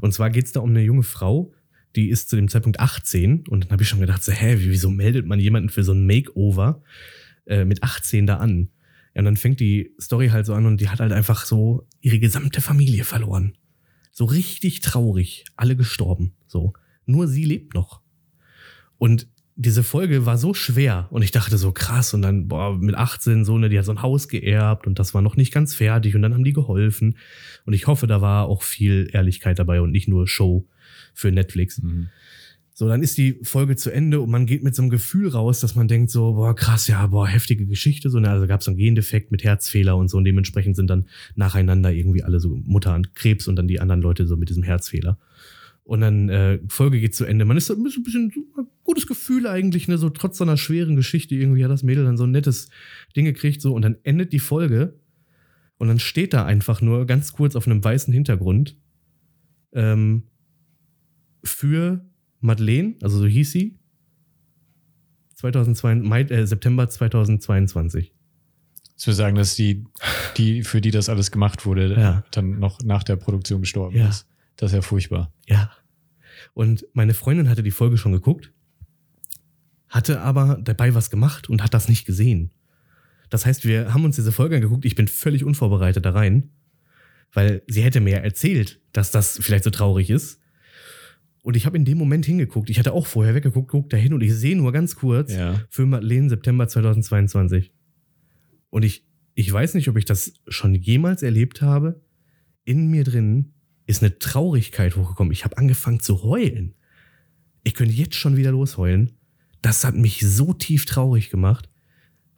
Und zwar geht es da um eine junge Frau, die ist zu dem Zeitpunkt 18. Und dann habe ich schon gedacht, so, hä, wie- wieso meldet man jemanden für so ein Makeover äh, mit 18 da an? Ja, und dann fängt die Story halt so an und die hat halt einfach so ihre gesamte Familie verloren. So richtig traurig. Alle gestorben. So. Nur sie lebt noch. Und diese Folge war so schwer und ich dachte so krass und dann, boah, mit 18 so, ne, die hat so ein Haus geerbt und das war noch nicht ganz fertig und dann haben die geholfen. Und ich hoffe, da war auch viel Ehrlichkeit dabei und nicht nur Show für Netflix. Mhm. So, dann ist die Folge zu Ende und man geht mit so einem Gefühl raus, dass man denkt so, boah, krass, ja, boah, heftige Geschichte. So, ne? Also gab es so einen Gendefekt mit Herzfehler und so und dementsprechend sind dann nacheinander irgendwie alle so Mutter an Krebs und dann die anderen Leute so mit diesem Herzfehler. Und dann äh, Folge geht zu Ende. Man ist so ein bisschen, so ein gutes Gefühl eigentlich, ne? So trotz so einer schweren Geschichte irgendwie hat das Mädel dann so ein nettes Ding gekriegt, so und dann endet die Folge und dann steht da einfach nur ganz kurz auf einem weißen Hintergrund ähm, für Madeleine, also so hieß sie, 2002, Mai, äh, September 2022. Ich würde sagen, dass die, die, für die das alles gemacht wurde, Ja. dann noch nach der Produktion gestorben Ja. ist. Das ist ja furchtbar. Ja. Und meine Freundin hatte die Folge schon geguckt, hatte aber dabei was gemacht und hat das nicht gesehen. Das heißt, wir haben uns diese Folge angeguckt. Ich bin völlig unvorbereitet da rein, weil sie hätte mir ja erzählt, dass das vielleicht so traurig ist. Und ich habe in dem Moment hingeguckt. Ich hatte auch vorher weggeguckt, guck da hin und ich sehe nur ganz kurz Ja. für Madeleine September 2022. Und ich, ich weiß nicht, ob ich das schon jemals erlebt habe. In mir drin ist eine Traurigkeit hochgekommen. Ich habe angefangen zu heulen. Ich könnte jetzt schon wieder losheulen. Das hat mich so tief traurig gemacht,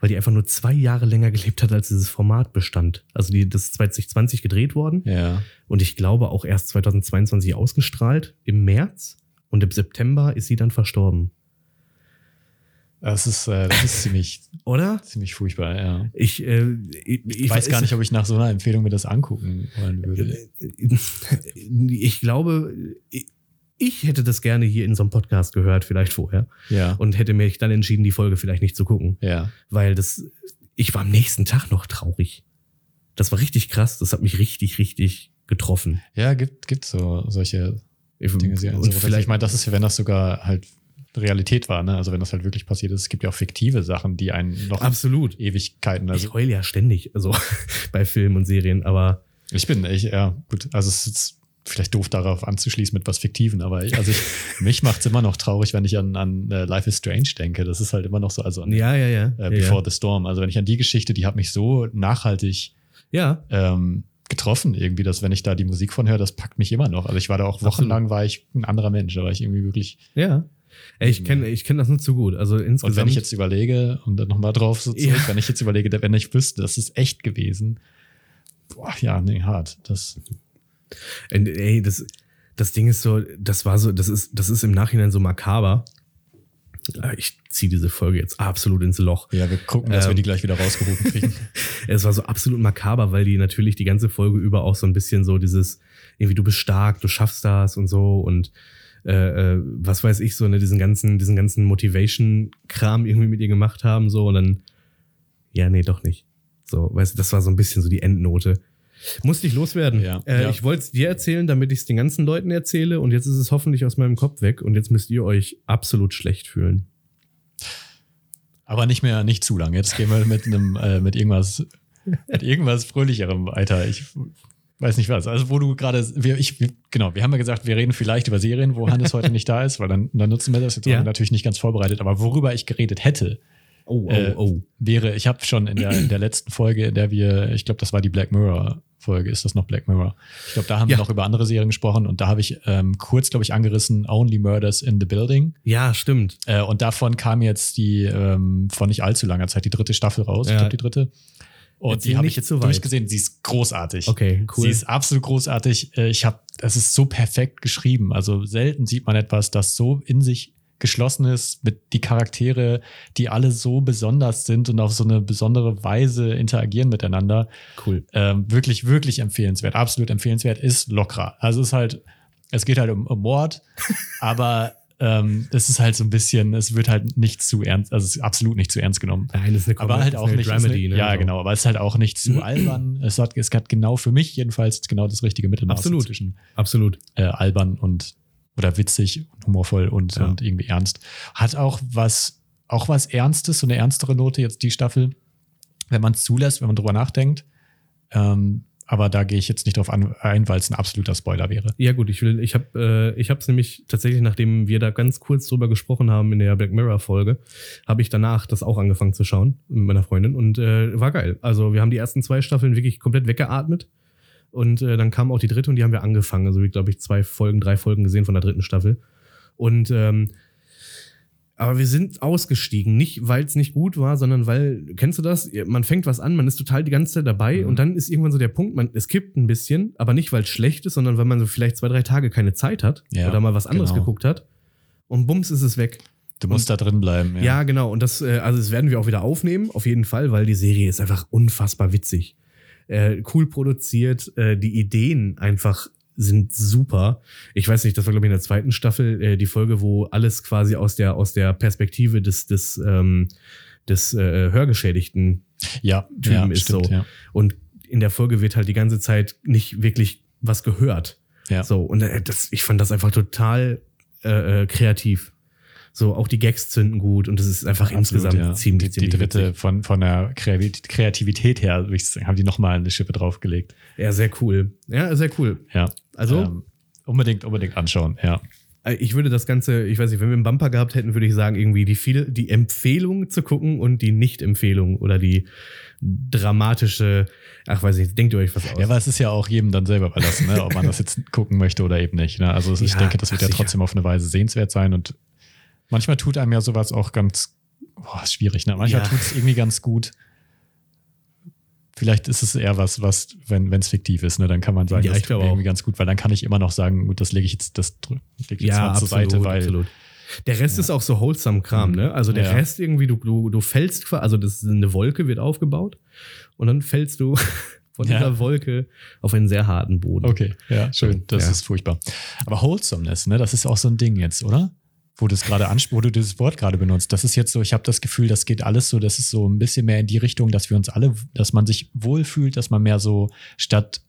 weil die einfach nur zwei Jahre länger gelebt hat, als dieses Format bestand. Also die, das ist 2020 gedreht worden Ja. und ich glaube auch erst 2022 ausgestrahlt im März und im September ist sie dann verstorben. Das ist, äh, das ist ziemlich, Oder? ziemlich furchtbar, ja. Ich, äh, ich, Ich weiß gar nicht, ob ich nach so einer Empfehlung mir das angucken wollen würde. Ich glaube, ich, ich hätte das gerne hier in so einem Podcast gehört, vielleicht vorher, Ja. und hätte mich dann entschieden, die Folge vielleicht nicht zu gucken, Ja. weil das, ich war am nächsten Tag noch traurig. Das war richtig krass. Das hat mich richtig, richtig getroffen. Ja, gibt, gibt so solche Dinge. und Also, vielleicht, ich meine, das ist ja, wenn das sogar halt Realität war, ne? Also wenn das halt wirklich passiert ist. Es gibt ja auch fiktive Sachen, die einen noch absolut. Ewigkeiten. Also ich heule ja ständig, also bei Filmen und Serien, aber Ich bin, ich, ja, gut. Also es ist vielleicht doof darauf anzuschließen mit was Fiktiven, aber ich, also ich, mich macht es immer noch traurig, wenn ich an, an äh, Life is Strange denke. Das ist halt immer noch so, also an ja, ja, ja. äh, Before the Storm. Also wenn ich an die Geschichte, die hat mich so nachhaltig ja, ähm, getroffen, irgendwie, dass wenn ich da die Musik von höre, das packt mich immer noch. Also ich war da auch wochenlang, war ich ein anderer Mensch, da war ich irgendwie wirklich. ja. Ey, ich kenne ich kenn das nur zu gut. Also insgesamt. Und wenn ich jetzt überlege, und dann nochmal drauf so zurück, Ja. wenn ich jetzt überlege, wenn ich wüsste, das ist echt gewesen, boah, ja, nee, hart. Das, Ey, Ey, das, das Ding ist so, das war so, das ist, das ist im Nachhinein so makaber. Ah, Ich ziehe diese Folge jetzt absolut ins Loch. ja, wir gucken, dass wir Ähm. die gleich wieder rausgerufen kriegen. Es war so absolut makaber, weil die natürlich die ganze Folge über auch so ein bisschen so dieses, irgendwie du bist stark, du schaffst das und so und äh, äh, was weiß ich, so, ne, diesen ganzen, diesen ganzen Motivation-Kram irgendwie mit ihr gemacht haben, so und dann, ja, nee, doch nicht. So, weißt du, das war so ein bisschen so die Endnote. Musste ich loswerden. Ja, äh, ja. Ich wollte es dir erzählen, damit ich es den ganzen Leuten erzähle und jetzt ist es hoffentlich aus meinem Kopf weg und jetzt müsst ihr euch absolut schlecht fühlen. Aber nicht mehr, nicht zu lang. Jetzt gehen wir mit einem, äh, mit irgendwas, mit irgendwas Fröhlicherem weiter. Ich weiß nicht was. Also, wo du gerade, wir, ich, genau, wir haben ja gesagt, wir reden vielleicht über Serien, wo Hannes heute nicht da ist, weil dann, dann nutzen wir das. Jetzt Ja. natürlich nicht ganz vorbereitet. Aber worüber ich geredet hätte, Oh, Äh, oh. wäre, ich habe schon in der, in der letzten Folge, in der wir, ich glaube, das war die Black Mirror Folge, ist das noch Black Mirror? Ich glaube, da haben Ja. wir noch über andere Serien gesprochen und da habe ich ähm, kurz, glaube ich, angerissen Only Murders in the Building. Ja, stimmt. Äh, und davon kam jetzt die ähm, vor nicht allzu langer Zeit die dritte Staffel raus. Ich Ja. glaube, die dritte. Und Erzähl die habe ich jetzt durchgesehen. Sie ist großartig. Okay, cool. Sie ist absolut großartig. Äh, Ich habe, das ist so perfekt geschrieben. Also selten sieht man etwas, das so in sich geschlossen ist, mit die Charaktere, die alle so besonders sind und auf so eine besondere Weise interagieren miteinander. Cool. Ähm, wirklich, wirklich empfehlenswert. Absolut empfehlenswert ist Lokra. Also es ist halt, es geht halt um, um Mord, aber ähm, es ist halt so ein bisschen, es wird halt nicht zu ernst, also es ist absolut nicht zu ernst genommen. Nein, das ist eine aber halt auch nicht. Dramedy, ne? ja, So. genau, aber es ist halt auch nicht zu albern. Es hat, es hat genau für mich jedenfalls genau das richtige Mittelmaß Absolut. zwischen Absolut. äh, albern und oder witzig und humorvoll und, Ja. und irgendwie ernst. Hat auch was, auch was Ernstes, so eine ernstere Note jetzt die Staffel, wenn man es zulässt, wenn man drüber nachdenkt. Ähm, aber da gehe ich jetzt nicht drauf an, ein, weil es ein absoluter Spoiler wäre. Ja gut, ich will, ich habe, äh, ich habe es nämlich tatsächlich, nachdem wir da ganz kurz drüber gesprochen haben in der Black Mirror Folge, habe ich danach das auch angefangen zu schauen mit meiner Freundin und äh, war geil. Also wir haben die ersten zwei Staffeln wirklich komplett weggeatmet und äh, dann kam auch die dritte und die haben wir angefangen. Also glaube ich zwei Folgen, drei Folgen gesehen von der dritten Staffel und ähm, aber wir sind ausgestiegen, nicht weil es nicht gut war, sondern weil, kennst du das? Man fängt was an, man ist total die ganze Zeit dabei Mhm. und dann ist irgendwann so der Punkt, man, es kippt ein bisschen, aber nicht weil es schlecht ist, sondern weil man so vielleicht zwei, drei Tage keine Zeit hat Ja, oder mal was anderes genau. geguckt hat und bums ist es weg. Du musst da drin bleiben. Ja, genau. Und das, äh, also das werden wir auch wieder aufnehmen, auf jeden Fall, weil die Serie ist einfach unfassbar witzig. Äh, cool produziert, äh, die Ideen einfach sind super. Ich weiß nicht, das war glaube ich in der zweiten Staffel äh, die Folge, wo alles quasi aus der aus der Perspektive des des ähm, des äh, Hörgeschädigten ja, Typen ja, ist stimmt, so. Ja. und in der Folge wird halt die ganze Zeit nicht wirklich was gehört. Ja. So, und äh, das, ich fand das einfach total äh, äh, kreativ. So, auch die Gags zünden gut und es ist einfach insgesamt ja. ziemlich, die, die dritte witzig. von, von der Kreativität her, würde ich sagen, haben die nochmal eine Schippe draufgelegt. Ja, sehr cool. Ja, sehr cool. Ja. Also, Ähm, unbedingt, unbedingt anschauen, ja. äh, ich würde das Ganze, ich weiß nicht, wenn wir einen Bumper gehabt hätten, würde ich sagen, irgendwie die viel, die Empfehlung zu gucken und die Nicht-Empfehlung oder die dramatische, ach weiß ich, denkt ihr euch was aus? Ja, aber es ist ja auch jedem dann selber überlassen, ne? ob man das jetzt gucken möchte oder eben nicht. Ne? Also es- ich Ja, denke, das wird ach, ja sicher. trotzdem auf eine Weise sehenswert sein und manchmal tut einem ja sowas auch ganz boah, ist schwierig. Ne? Manchmal Ja. tut es irgendwie ganz gut. Vielleicht ist es eher was, was, wenn es fiktiv ist, ne, dann kann man sagen, Ja, das tut irgendwie ganz gut, weil dann kann ich immer noch sagen, gut, das lege ich jetzt, das drü- leg ich jetzt ja, mal zur absolut, Seite, weil absolut. Der Rest ist auch so wholesome Kram, ne? Also der Ja. Rest irgendwie, du, du, du fällst quasi, also das ist eine Wolke wird aufgebaut und dann fällst du von Ja. dieser Wolke auf einen sehr harten Boden. Okay, ja, schön. Das Ja. ist furchtbar. Aber Wholesomeness, ne, das ist auch so ein Ding jetzt, oder? Wo du es gerade wo du dieses Wort gerade benutzt. Das ist jetzt so, ich habe das Gefühl, das geht alles so, das ist so ein bisschen mehr in die Richtung, dass wir uns alle, dass man sich wohlfühlt, dass man mehr so statt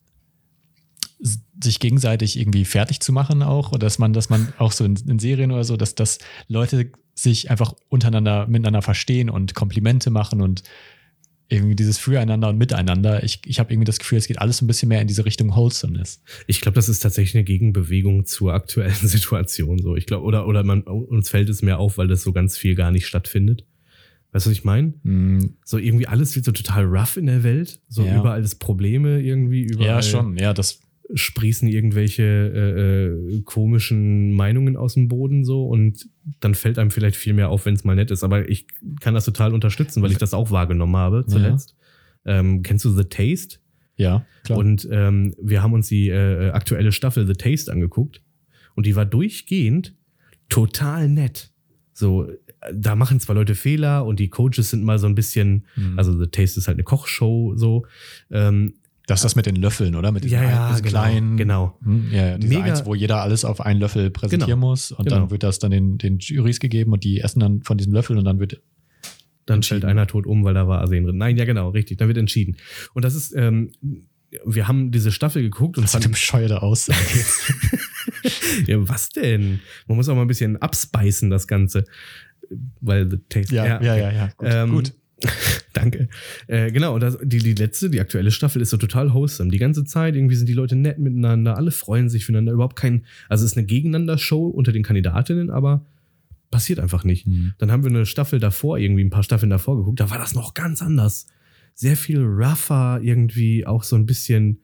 sich gegenseitig irgendwie fertig zu machen auch, oder dass man, dass man auch so in, in Serien oder so, dass, dass Leute sich einfach untereinander miteinander verstehen und Komplimente machen und irgendwie dieses Füreinander und Miteinander. Ich, ich habe irgendwie das Gefühl, es geht alles ein bisschen mehr in diese Richtung Wholesomeness. Ich glaube, das ist tatsächlich eine Gegenbewegung zur aktuellen Situation. So, ich glaube, oder, oder man, uns fällt es mehr auf, weil das so ganz viel gar nicht stattfindet. Weißt du, was ich meine? Mm, So irgendwie alles wird so total rough in der Welt. So Ja. überall ist Probleme irgendwie, überall Ja, schon. Ja, das. sprießen irgendwelche äh, äh, komischen Meinungen aus dem Boden so und dann fällt einem vielleicht viel mehr auf, wenn es mal nett ist. Aber ich kann das total unterstützen, weil ich das auch wahrgenommen habe zuletzt. Ähm, kennst du The Taste? Ja, klar. Und ähm, wir haben uns die äh, aktuelle Staffel The Taste angeguckt und die war durchgehend total nett. So, da machen zwar Leute Fehler und die Coaches sind mal so ein bisschen, Mhm. also The Taste ist halt eine Kochshow so. Ähm, das ist das mit den Löffeln, oder? Mit diesen, Ja, ja, diesen genau, kleinen. genau. Hm, Ja, ja, diese Mega- eins, wo jeder alles auf einen Löffel präsentieren Genau, muss und genau. dann wird das dann den, den Juries gegeben und die essen dann von diesem Löffel und dann wird. dann fällt einer tot um, weil da war Arsen drin. Nein, ja genau, richtig, dann wird entschieden. Und das ist, ähm, wir haben diese Staffel geguckt und Was für eine fanden, bescheuerte Aussage. ja, was denn? Man muss auch mal ein bisschen abspeisen, das Ganze. Weil the taste. ja, ja, ja, ja. Gut. Ähm, gut. Danke. Äh, genau, und das, die, die letzte, die aktuelle Staffel ist so total wholesome. Die ganze Zeit irgendwie sind die Leute nett miteinander, alle freuen sich füreinander, überhaupt kein, also es ist eine Gegeneinander-Show unter den Kandidatinnen, aber passiert einfach nicht. Hm. Dann haben wir eine Staffel davor, irgendwie ein paar Staffeln davor geguckt, da war das noch ganz anders. Sehr viel rougher, irgendwie auch so ein bisschen,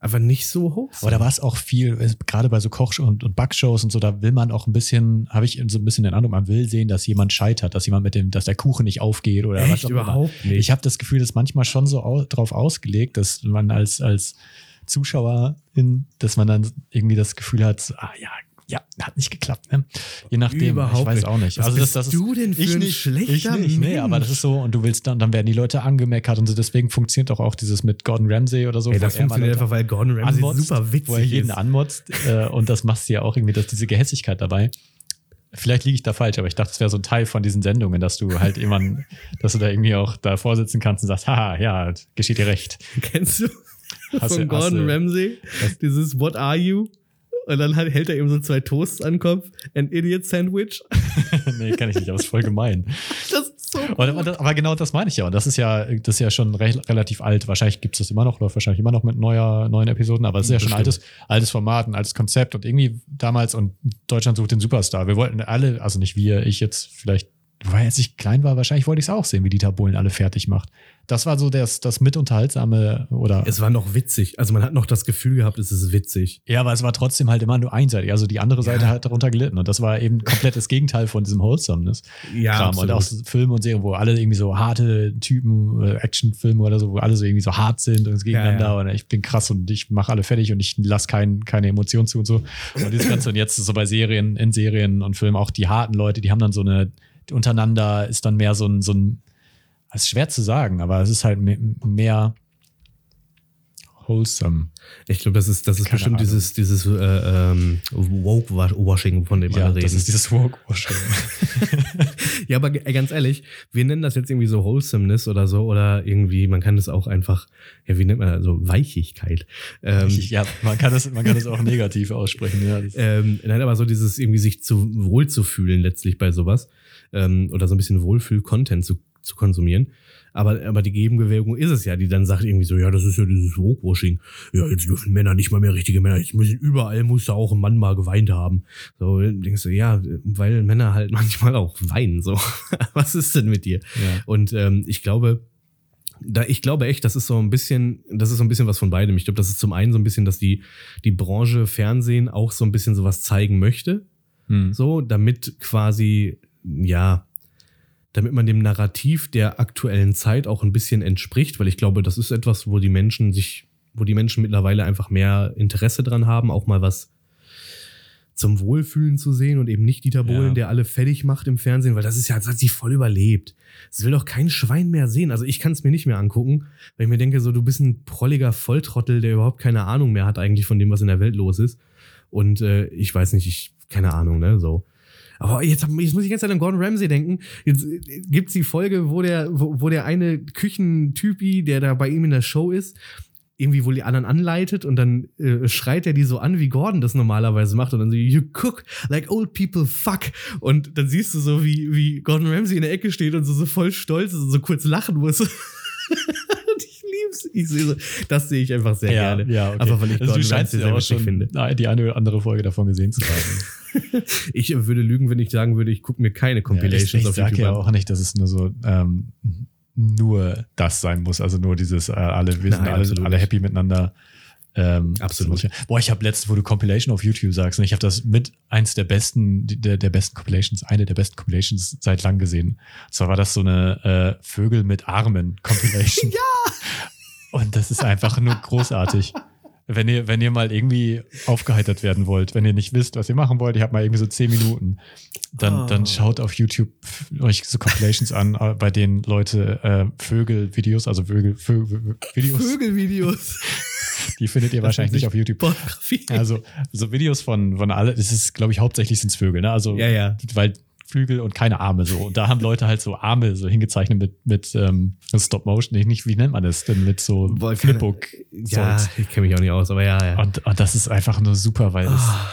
einfach nicht so wholesome. Aber da war es auch viel, gerade bei so Koch- und, und Backshows und so, da will man auch ein bisschen, habe ich so ein bisschen den Eindruck, man will sehen, dass jemand scheitert, dass jemand mit dem, dass der Kuchen nicht aufgeht oder was Echt auch immer. überhaupt nicht. Ich habe das Gefühl, das ist manchmal schon so au drauf ausgelegt, dass man als, als Zuschauerin, dass man dann irgendwie das Gefühl hat, ah ja, Ja, hat nicht geklappt, ne? Je nachdem, Überhaupt ich weiß auch nicht. Was also bist das, das du ist, denn für ich ein nicht, schlechter ich nicht, nee, aber das ist so und du willst dann, dann werden die Leute angemeckert und so. Deswegen funktioniert auch, auch dieses mit Gordon Ramsay oder so. Ey, das er funktioniert einfach, weil Gordon Ramsay anmotzt, super witzig wo er jeden ist. anmotzt äh, und das machst du ja auch irgendwie, dass diese Gehässigkeit dabei. Vielleicht liege ich da falsch, aber ich dachte, es wäre so ein Teil von diesen Sendungen, dass du halt jemanden, dass du da irgendwie auch da vorsitzen kannst und sagst, haha, ja, geschieht dir recht. Kennst du von Gordon Ramsay? Dieses What are you? Und dann halt, hält er eben so zwei Toasts an den Kopf. An Idiot Sandwich. nee, kann ich nicht, aber es ist voll gemein. Das ist so Aber, aber, aber genau das meine ich ja. Und das ist ja, das ist ja schon re relativ alt. Wahrscheinlich gibt es das immer noch, läuft wahrscheinlich immer noch mit neuer, neuen Episoden, aber es ist ja schon ein altes, altes Format, ein altes Konzept. Und irgendwie damals und Deutschland sucht den Superstar. Wir wollten alle, also nicht wir, ich jetzt vielleicht, weil als ich klein war, wahrscheinlich wollte ich es auch sehen, wie Dieter Bohlen alle fertig macht. Das war so das, das mitunterhaltsame oder. Es war noch witzig. Also man hat noch das Gefühl gehabt, es ist witzig. ja, aber es war trotzdem halt immer nur einseitig. Also die andere Seite Ja. hat darunter gelitten. Und das war eben komplett das Gegenteil von diesem Wholesomeness. Ja, Kram. Und auch so Filme und Serien, wo alle irgendwie so harte Typen, äh, Actionfilme oder so, wo alle so irgendwie so hart sind und gegeneinander Ja, ja. und ich bin krass und ich mache alle fertig und ich lasse kein, keine Emotionen zu und so. Und dieses Ganze und jetzt ist so bei Serien, in Serien und Filmen auch die harten Leute, die haben dann so eine, untereinander ist dann mehr so ein, so ein, es ist schwer zu sagen, aber es ist halt me- mehr wholesome. Ich glaube, das ist, das ist Keine bestimmt Ahnung. dieses, dieses äh, ähm, Woke-Washing, von dem Ja, alle reden. das ist dieses Woke-Washing. ja, aber g- ganz ehrlich, wir nennen das jetzt irgendwie so Wholesomeness oder so, oder irgendwie, man kann das auch einfach, ja, wie nennt man das, so Weichigkeit. Ähm, ja, man kann das, man kann das auch negativ aussprechen. Ja, ähm, nein, aber so dieses irgendwie sich zu wohl zu fühlen letztlich bei sowas ähm, oder so ein bisschen Wohlfühl-Content zu, zu konsumieren. Aber, aber die Gegenbewegung ist es ja, die dann sagt irgendwie so, ja, das ist ja dieses Woke-Washing. Ja, jetzt dürfen Männer nicht mal mehr richtige Männer. Jetzt müssen überall muss da auch ein Mann mal geweint haben. So denkst du, ja, weil Männer halt manchmal auch weinen. So, was ist denn mit dir? ja. Und ähm, ich glaube, da, ich glaube echt, das ist so ein bisschen, das ist so ein bisschen was von beidem. Ich glaube, das ist zum einen so ein bisschen, dass die, die Branche Fernsehen auch so ein bisschen sowas zeigen möchte. Hm. So, damit quasi, ja, damit man dem Narrativ der aktuellen Zeit auch ein bisschen entspricht, weil ich glaube, das ist etwas, wo die Menschen sich, wo die Menschen mittlerweile einfach mehr Interesse dran haben, auch mal was zum Wohlfühlen zu sehen und eben nicht Dieter Bohlen, Ja. der alle fertig macht im Fernsehen, weil das ist ja, das hat sich voll überlebt. Das will doch kein Schwein mehr sehen. Also ich kann es mir nicht mehr angucken, weil ich mir denke, so du bist ein prolliger Volltrottel, der überhaupt keine Ahnung mehr hat eigentlich von dem, was in der Welt los ist. Und äh, ich weiß nicht, ich, keine Ahnung, ne, so. Aber jetzt, jetzt muss ich Zeit an Gordon Ramsay denken. Jetzt äh, gibt's die Folge, wo der, wo, wo der eine Küchentypi, der da bei ihm in der Show ist, irgendwie wohl die anderen anleitet und dann äh, schreit er die so an, wie Gordon das normalerweise macht und dann so, you cook like old people fuck. Und dann siehst du so, wie, wie Gordon Ramsay in der Ecke steht und so, so voll stolz ist und so kurz lachen muss. und ich lieb's. Ich sehe so, das sehe ich einfach sehr gerne. ja, okay. Einfach weil ich also Gordon Ramsay ja sehr schon finde. die eine oder andere Folge davon gesehen zu haben. Ich würde lügen, wenn ich sagen würde, ich gucke mir keine Compilations ja, ich ich auf sage YouTube ja an. auch nicht, dass es nur so ähm, nur das sein muss. Also nur dieses äh, alle, wir sind Nein, alle, absolut alle nicht. happy miteinander. Ähm, Absolut. ich- Boah, ich habe letztens, wo du Compilation auf YouTube sagst, und ich habe das mit eins der besten, der, der besten Compilations, eine der besten Compilations seit lang gesehen. Und zwar war das so eine äh, Vögel mit Armen Compilation. ja! Und das ist einfach nur großartig. Wenn ihr, wenn ihr mal irgendwie aufgeheitert werden wollt, wenn ihr nicht wisst, was ihr machen wollt, ich habe mal irgendwie so zehn Minuten, dann, Oh. dann schaut auf YouTube euch so Compilations an, äh, bei denen Leute äh, Vögel-Videos, also Vögel, Vögel, Videos, Vögelvideos. die findet ihr wahrscheinlich nicht auf YouTube. Pornografie. Also so Videos von, von alle, das ist, glaube ich, hauptsächlich sind es Vögel, ne? Also Ja, ja. weil Flügel und keine Arme so. Und da haben Leute halt so Arme so hingezeichnet mit, mit ähm, Stop Motion. Nee, nicht, wie nennt man das denn? Mit so Boah, Flipbook. Ja, ich kenne mich auch nicht aus, aber ja, ja. Und, und das ist einfach nur super, weil es, Ah,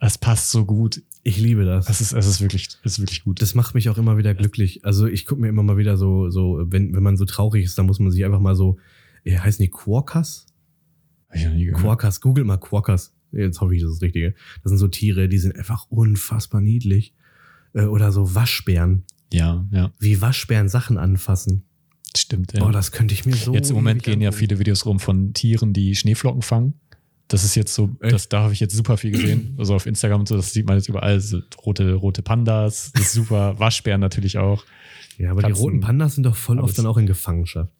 es passt so gut. ich liebe das. Es ist, es ist wirklich, ist wirklich gut. Das macht mich auch immer wieder glücklich. Also ich gucke mir immer mal wieder so, so, wenn, wenn man so traurig ist, dann muss man sich einfach mal so, äh, heißen die ich gehört. Quokkas, googelt mal Quokkas. Jetzt hoffe ich, das ist das Richtige. Das sind so Tiere, die sind einfach unfassbar niedlich. Äh, Oder so Waschbären. Ja, ja, Wie Waschbären Sachen anfassen. stimmt. Ja. Oh, das könnte ich mir so. jetzt im Moment gehen ja viele Videos rum von Tieren, die Schneeflocken fangen. Das ist jetzt so, Echt? das, da habe ich jetzt super viel gesehen. Also auf Instagram und so, das sieht man jetzt überall. So rote, rote Pandas, das ist super. Waschbären natürlich auch. Ja, aber die Katzen, roten Pandas sind doch voll oft dann auch in Gefangenschaft.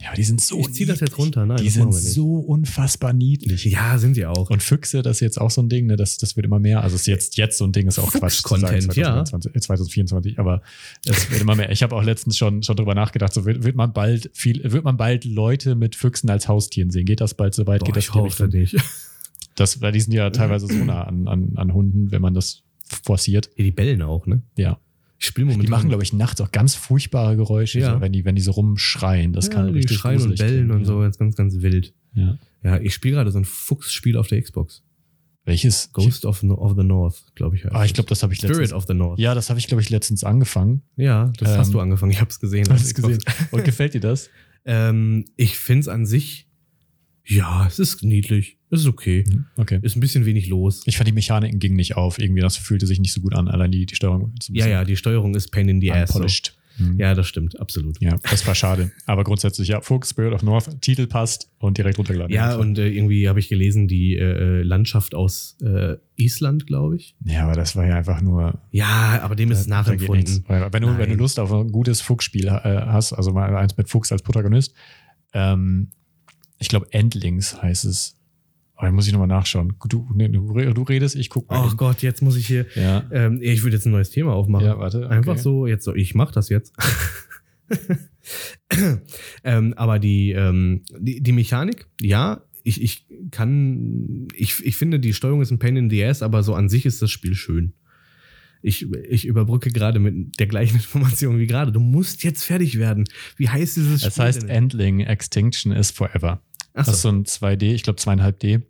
Ja, aber die sind so. Ich zieh das jetzt runter, nein, Die sind so unfassbar niedlich. Ja, sind sie auch. Und Füchse, das ist jetzt auch so ein Ding, ne? das, das wird immer mehr. Also es ist jetzt, jetzt so ein Ding, ist auch Quatsch. Fuchs-Content, ja. 2024, äh, 2024, aber es wird immer mehr. Ich habe auch letztens schon, schon drüber nachgedacht, so wird, wird man bald viel, wird man bald Leute mit Füchsen als Haustieren sehen? Geht das bald so weit? Boah, Geht das ich hoffe nicht. Das, weil die sind ja teilweise so nah an, an, an Hunden, wenn man das forciert. Ja, die bellen auch, ne? Ja. Ich spiele momentan. Die machen, glaube ich, nachts auch ganz furchtbare Geräusche, Ja. so, wenn, die, wenn die so rumschreien. Das ja, kann die richtig schreien und bellen klingen, und so, jetzt ganz, ganz wild. Ja. ja. Ich spiele gerade so ein Fuchsspiel auf der Xbox. Welches? Ghost of, the- of the North, glaube ich. Ah, ich glaube, das habe ich Spirit letztens. of the North. Ja, das habe ich, glaube ich, letztens angefangen. Ja, das Ähm, hast du angefangen. Ich habe es gesehen. Hast Xbox. gesehen? Und gefällt dir das? Ähm, ich finde es an sich, ja, es ist niedlich. Es ist okay. Okay. Ist ein bisschen wenig los. Ich fand die Mechaniken gingen nicht auf. Irgendwie, das fühlte sich nicht so gut an. Allein die, die Steuerung. Ja, ja, die Steuerung ist pain in the ass. So. Mhm. Ja, das stimmt, absolut. Ja, das war schade. Aber grundsätzlich, ja, Fuchs, Spirit of North, Titel passt und direkt runtergeladen. Ja, und äh, irgendwie habe ich gelesen, die äh, Landschaft aus äh, Island, glaube ich. Ja, aber das war ja einfach nur. Ja, aber dem ist nichts. nachempfunden. Wenn du, wenn du. Lust auf ein gutes Fuchsspiel äh, hast, also mal eins mit Fuchs als Protagonist, ähm, ich glaube, Endlings heißt es. Aber da muss ich nochmal nachschauen. Du, nee, du, re- du redest, ich guck mal. Ach Gott, jetzt muss ich hier. Ja. Ähm, ich würde jetzt ein neues Thema aufmachen. Ja, warte, okay. Einfach so, jetzt so, ich mach das jetzt. ähm, aber die, ähm, die, die Mechanik, ja, ich, ich kann, ich, ich finde, die Steuerung ist ein Pain in the Ass, aber so an sich ist das Spiel schön. Ich, ich überbrücke gerade mit der gleichen Information wie gerade. Du musst jetzt fertig werden. Wie heißt dieses Das Spiel? heißt, denn? Endling Extinction is Forever. Ach Das ist so so, ein 2D, ich glaube 2,5D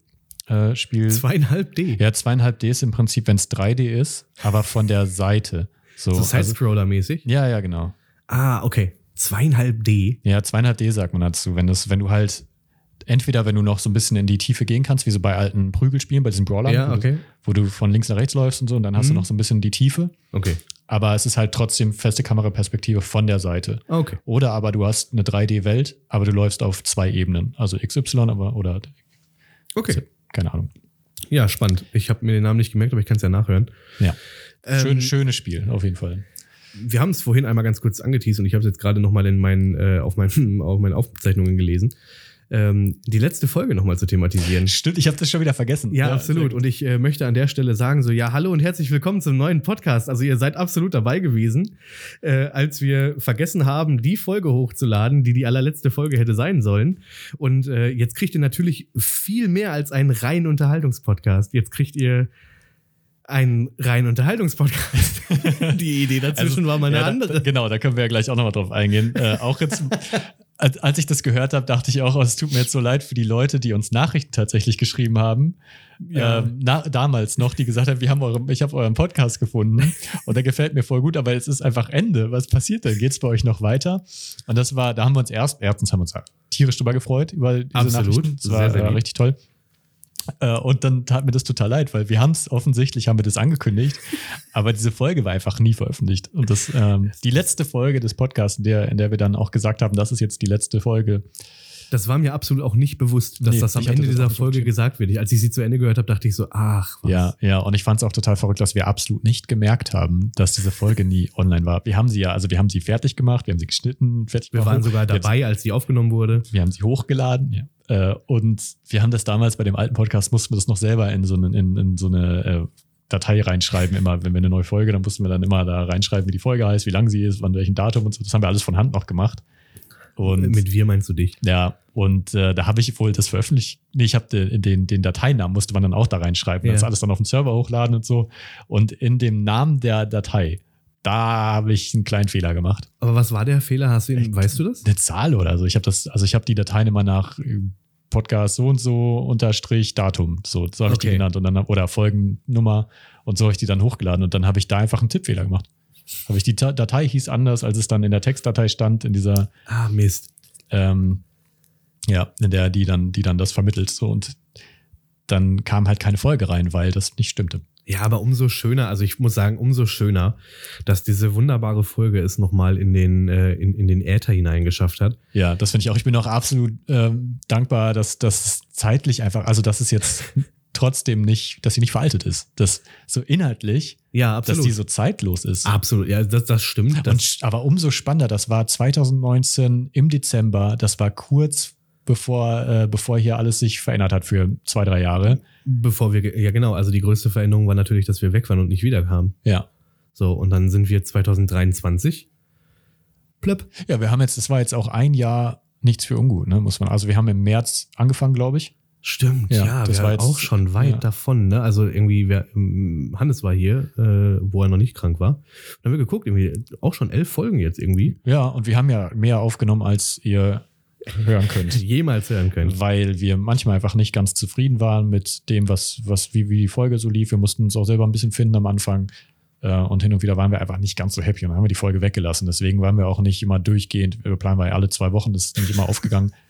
äh, Spiel. zweieinhalb D. Ja, 2,5D ist im Prinzip, wenn es 3D ist, aber von der Seite. So, so also, Side-Scroller-mäßig. ja, ja, genau. Ah, okay. Zweieinhalb D. Ja, 2,5D sagt man dazu, wenn das, wenn du halt entweder wenn du noch so ein bisschen in die Tiefe gehen kannst, wie so bei alten Prügelspielen, bei diesen Brawlern, Ja, wo, okay. du, wo du von links nach rechts läufst und so, und dann hast du Mhm. noch so ein bisschen die Tiefe, Okay. Aber es ist halt trotzdem feste Kameraperspektive von der Seite. Okay. Oder aber du hast eine 3D-Welt, aber du läufst auf zwei Ebenen, also XY, aber oder Okay. keine Ahnung. Ja, spannend. Ich habe mir den Namen nicht gemerkt, aber ich kann es ja nachhören. Ja. Ähm, Schön, schönes Spiel, auf jeden Fall. Wir haben es vorhin einmal ganz kurz angeteased und ich habe es jetzt gerade nochmal in meinen, äh, auf, meinen, auf meinen Aufzeichnungen gelesen. Ähm, die letzte Folge nochmal zu thematisieren. Stimmt, ich habe das schon wieder vergessen. Ja, absolut. Und ich äh, möchte an der Stelle sagen, so, ja, hallo und herzlich willkommen zum neuen Podcast. Also ihr seid absolut dabei gewesen, äh, als wir vergessen haben, die Folge hochzuladen, die die allerletzte Folge hätte sein sollen. Und äh, jetzt kriegt ihr natürlich viel mehr als einen reinen Unterhaltungspodcast. Jetzt kriegt ihr einen reinen Unterhaltungspodcast. die Idee dazwischen war mal eine ja, da- andere. Genau, da können wir ja gleich auch nochmal drauf eingehen. äh, auch jetzt, als, ich das gehört habe, dachte ich auch, oh, es tut mir jetzt so leid für die Leute, die uns Nachrichten tatsächlich geschrieben haben. Ja. Ähm, na, damals noch, die gesagt haben, wir haben eure, ich habe euren Podcast gefunden und der gefällt mir voll gut, aber es ist einfach Ende. Was passiert denn? Geht es bei euch noch weiter? Und das war, da haben wir uns erst, erstens haben wir uns tierisch drüber gefreut über diese Absolut. Nachrichten. Das war Sehr, sehr äh, lieb. richtig toll. Äh, Und dann tat mir das total leid, weil wir haben es offensichtlich, haben wir das angekündigt, aber diese Folge war einfach nie veröffentlicht. Und das, ähm, die letzte Folge des Podcasts, in der, in der wir dann auch gesagt haben, das ist jetzt die letzte Folge. Das war mir absolut auch nicht bewusst, dass Nee, das am ich Ende das dieser Folge gesagt wird. Als ich sie zu Ende gehört habe, dachte ich so, ach, was. Ja, ja. Und ich fand es auch total verrückt, dass wir absolut nicht gemerkt haben, dass diese Folge nie online war. Wir haben sie ja, also wir haben sie fertig gemacht, wir haben sie geschnitten, fertig Wir gemacht. waren sogar Wir dabei, als die aufgenommen wurde. wir haben sie hochgeladen, ja. Äh, und wir haben das damals bei dem alten Podcast, mussten wir das noch selber in so eine, in, in so eine äh, Datei reinschreiben, immer, wenn wir eine neue Folge, dann mussten wir dann immer da reinschreiben, wie die Folge heißt, wie lang sie ist, wann welchen Datum und so. Das haben wir alles von Hand noch gemacht. Und Mit wir meinst du dich. ja, und äh, da habe ich wohl das veröffentlicht. Nee, ich habe den, den, den Dateinamen musste man dann auch da reinschreiben. Ja. Das alles dann auf den Server hochladen und so. Und in dem Namen der Datei, da habe ich einen kleinen Fehler gemacht. Aber was war der Fehler? Hast du ihn, weißt du das? Eine Zahl oder so. Ich habe das, also ich habe die Dateien immer nach äh, Podcast so und so unterstrich Datum. So, so habe ich die Okay. genannt. Und dann oder Folgennummer und so habe ich die dann hochgeladen. Und dann habe ich da einfach einen Tippfehler gemacht. Habe ich die Datei hieß anders, als es dann in der Textdatei stand, in dieser Ah, Mist. ähm, ja, in der die dann, die dann das vermittelt. So und dann kam halt keine Folge rein, weil das nicht stimmte. Ja, aber umso schöner, also ich muss sagen, umso schöner, dass diese wunderbare Folge es nochmal in den, äh, in, in den Äther hineingeschafft hat. Ja, das finde ich auch. Ich bin auch absolut ähm, dankbar, dass das zeitlich einfach, also dass es jetzt trotzdem nicht, dass sie nicht veraltet ist. Das so inhaltlich, Ja, dass absolut. die so zeitlos ist. absolut, ja, das, das stimmt. Das, Und, aber umso spannender, das war 2019 im Dezember, das war kurz bevor, äh, bevor hier alles sich verändert hat für zwei, drei Jahre. bevor wir, ja genau, also die größte Veränderung war natürlich, dass wir weg waren und nicht wiederkamen. Ja. So, und dann sind wir 2023. Plöpp. Ja, wir haben jetzt, das war jetzt auch ein Jahr nichts für ungut, ne, muss man. Also wir haben im März angefangen, glaube ich. Stimmt, Ja, ja, das wir war waren jetzt- auch schon weit ja. davon, ne? Also irgendwie, wer, ähm, Hannes war hier, äh, wo er noch nicht krank war. Dann haben wir geguckt, irgendwie auch schon elf Folgen jetzt irgendwie. Ja, und wir haben ja mehr aufgenommen, als ihr hören könnt. Jemals hören können. weil wir manchmal einfach nicht ganz zufrieden waren mit dem, was, was, wie, wie die Folge so lief. Wir mussten uns auch selber ein bisschen finden am Anfang. Äh, Und hin und wieder waren wir einfach nicht ganz so happy und dann haben wir die Folge weggelassen. Deswegen waren wir auch nicht immer durchgehend. Wir planen wir alle zwei Wochen, das ist nicht immer aufgegangen.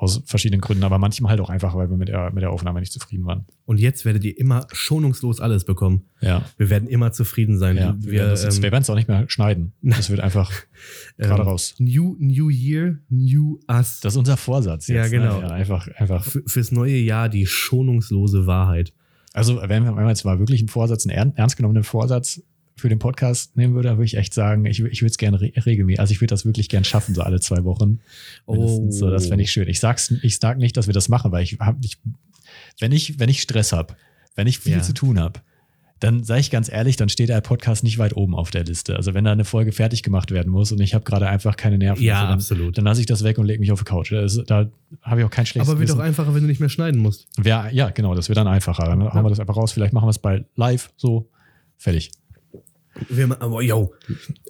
Aus verschiedenen Gründen, aber manchmal halt auch einfach, weil wir mit der, mit der Aufnahme nicht zufrieden waren. Und jetzt werdet ihr immer schonungslos alles bekommen. Ja. Wir werden immer zufrieden sein. ja. Wir, wir, werden jetzt- ähm, es auch nicht mehr schneiden. Das wird einfach gerade ähm, raus. New, new Year, New Us. Das ist unser Vorsatz jetzt. Ja, genau. Ne? Ja, einfach, einfach fürs neue Jahr die schonungslose Wahrheit. Also, wenn wir jetzt mal wirklich einen Vorsatz, einen ern- ernst genommenen Vorsatz für den Podcast nehmen würde, würde ich echt sagen, ich, ich würde es gerne re regelmäßig, also ich würde das wirklich gern schaffen, so alle zwei Wochen. Mindestens. So, das fände ich schön. Ich sag's, ich sag nicht, dass wir das machen, weil ich habe nicht, wenn ich, wenn ich Stress habe, wenn ich viel Ja. zu tun habe, dann sage ich ganz ehrlich, dann steht der Podcast nicht weit oben auf der Liste. Also wenn da eine Folge fertig gemacht werden muss und ich habe gerade einfach keine Nerven, Ja, dafür, dann, absolut. dann lasse ich das weg und lege mich auf die Couch. Das, da habe ich auch kein schlechtes Aber wird doch Gewissen. einfacher, wenn du nicht mehr schneiden musst. Wär, ja, genau, das wird dann einfacher. Dann hauen wir das einfach raus. Vielleicht machen wir es bei live, so, fertig. Wir, aber yo,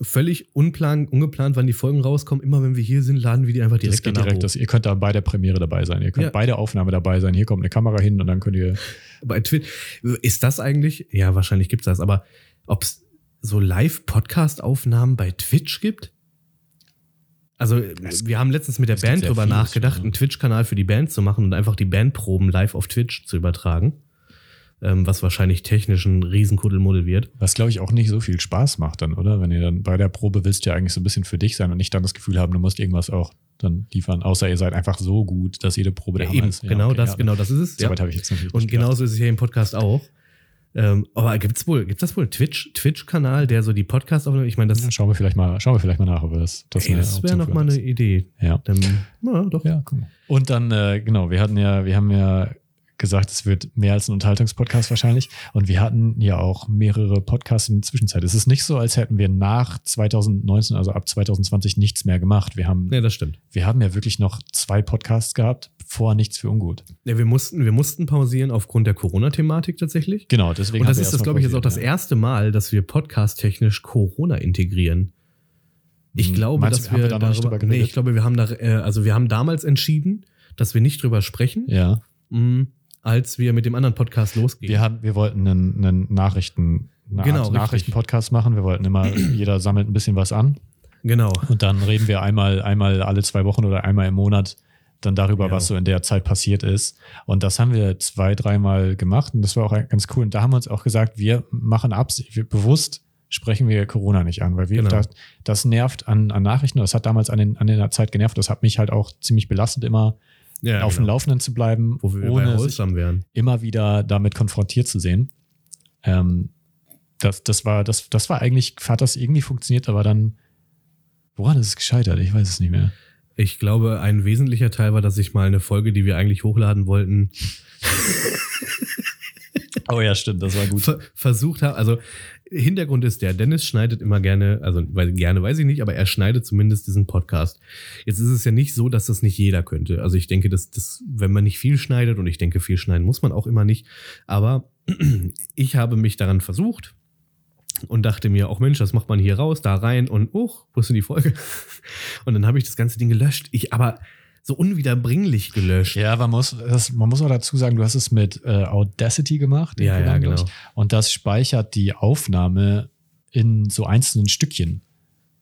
völlig unplan, ungeplant, wann die Folgen rauskommen. Immer wenn wir hier sind, laden wir die einfach direkt das geht direkt. hoch. Das, ihr könnt da bei der Premiere dabei sein. Ihr könnt Ja. bei der Aufnahme dabei sein. Hier kommt eine Kamera hin und dann könnt ihr. Bei Twitch. Ist das eigentlich? Ja, wahrscheinlich gibt's das, aber ob es so Live-Podcast-Aufnahmen bei Twitch gibt? Also, wir haben letztens mit der es gibt Band drüber vieles, nachgedacht, ja. einen Twitch-Kanal für die Band zu machen und einfach die Bandproben live auf Twitch zu übertragen. Ähm, was wahrscheinlich technisch ein Riesenkuddelmuddel wird. Was, glaube ich, auch nicht so viel Spaß macht dann, oder? Wenn ihr dann bei der Probe willst ja eigentlich so ein bisschen für dich sein und nicht dann das Gefühl haben, du musst irgendwas auch dann liefern. Außer ihr seid einfach so gut, dass jede Probe der Ja, eben, ist. Ja, genau okay, das, ja. genau das ist es. So Ja. habe ich jetzt noch nicht Und genauso ist es hier im Podcast auch. Ähm, aber gibt's wohl, gibt's das wohl einen Twitch, Twitch-Kanal, der so die Podcasts aufnimmt? Ich meine, das, Ja, schauen wir vielleicht mal, schauen wir vielleicht mal nach, ob wir das, das, ey, das wäre Option noch für mal uns eine Idee. Ja. Dann, na, doch. Ja, mal. Und dann, äh, genau, wir hatten ja, wir haben ja gesagt, es wird mehr als ein Unterhaltungspodcast wahrscheinlich. Und wir hatten ja auch mehrere Podcasts in der Zwischenzeit. Es ist nicht so, als hätten wir nach 2019, also ab 2020 nichts mehr gemacht. Wir haben, Ja, das stimmt. wir haben ja wirklich noch zwei Podcasts gehabt, vor nichts für ungut. Ja, wir mussten, wir mussten pausieren aufgrund der Corona-Thematik tatsächlich. Genau, deswegen. Und das ist das, glaube ich, jetzt auch das erste Mal, dass wir podcast-technisch Corona integrieren. Ich Hm, glaube, meinst dass haben wir, wir da darüber, nee, ich glaube, wir haben da, äh, also wir haben damals entschieden, dass wir nicht drüber sprechen, Ja. mh, als wir mit dem anderen Podcast losgehen. Wir, haben, wir wollten einen, einen Nachrichten, eine Genau. Nachrichten-Podcast machen. Wir wollten immer, jeder sammelt ein bisschen was an. genau. Und dann reden wir einmal, einmal alle zwei Wochen oder einmal im Monat dann darüber, Ja. was so in der Zeit passiert ist. Und das haben wir zwei, dreimal gemacht und das war auch ganz cool. Und da haben wir uns auch gesagt, wir machen Absicht, wir bewusst sprechen wir Corona nicht an, weil wir Genau. das, das nervt an, an Nachrichten. Das hat damals an, den, an der Zeit genervt. Das hat mich halt auch ziemlich belastet, immer Ja, auf dem genau. Laufenden zu bleiben, Wo wir bei ohne sich wären. immer wieder damit konfrontiert zu sehen. Ähm, das, das war, das, das war eigentlich, hat das irgendwie funktioniert, aber dann, woran ist es gescheitert? Ich weiß es nicht mehr. Ich glaube, ein wesentlicher Teil war, dass ich mal eine Folge, die wir eigentlich hochladen wollten, Oh ja, stimmt, das war gut. ver versucht habe. Also Hintergrund ist der, Dennis schneidet immer gerne, also weil, gerne weiß ich nicht, aber er schneidet zumindest diesen Podcast. Jetzt ist es ja nicht so, dass das nicht jeder könnte. Also ich denke, dass das, wenn man nicht viel schneidet, und ich denke, viel schneiden muss man auch immer nicht, aber ich habe mich daran versucht und dachte mir, auch Mensch, das macht man hier raus, da rein und oh, wo ist denn die Folge? Und dann habe ich das ganze Ding gelöscht. Ich aber so unwiederbringlich gelöscht. Ja, man muss, das, man muss auch dazu sagen, du hast es mit äh, Audacity gemacht. Ja, ja, genau. Und das speichert die Aufnahme in so einzelnen Stückchen.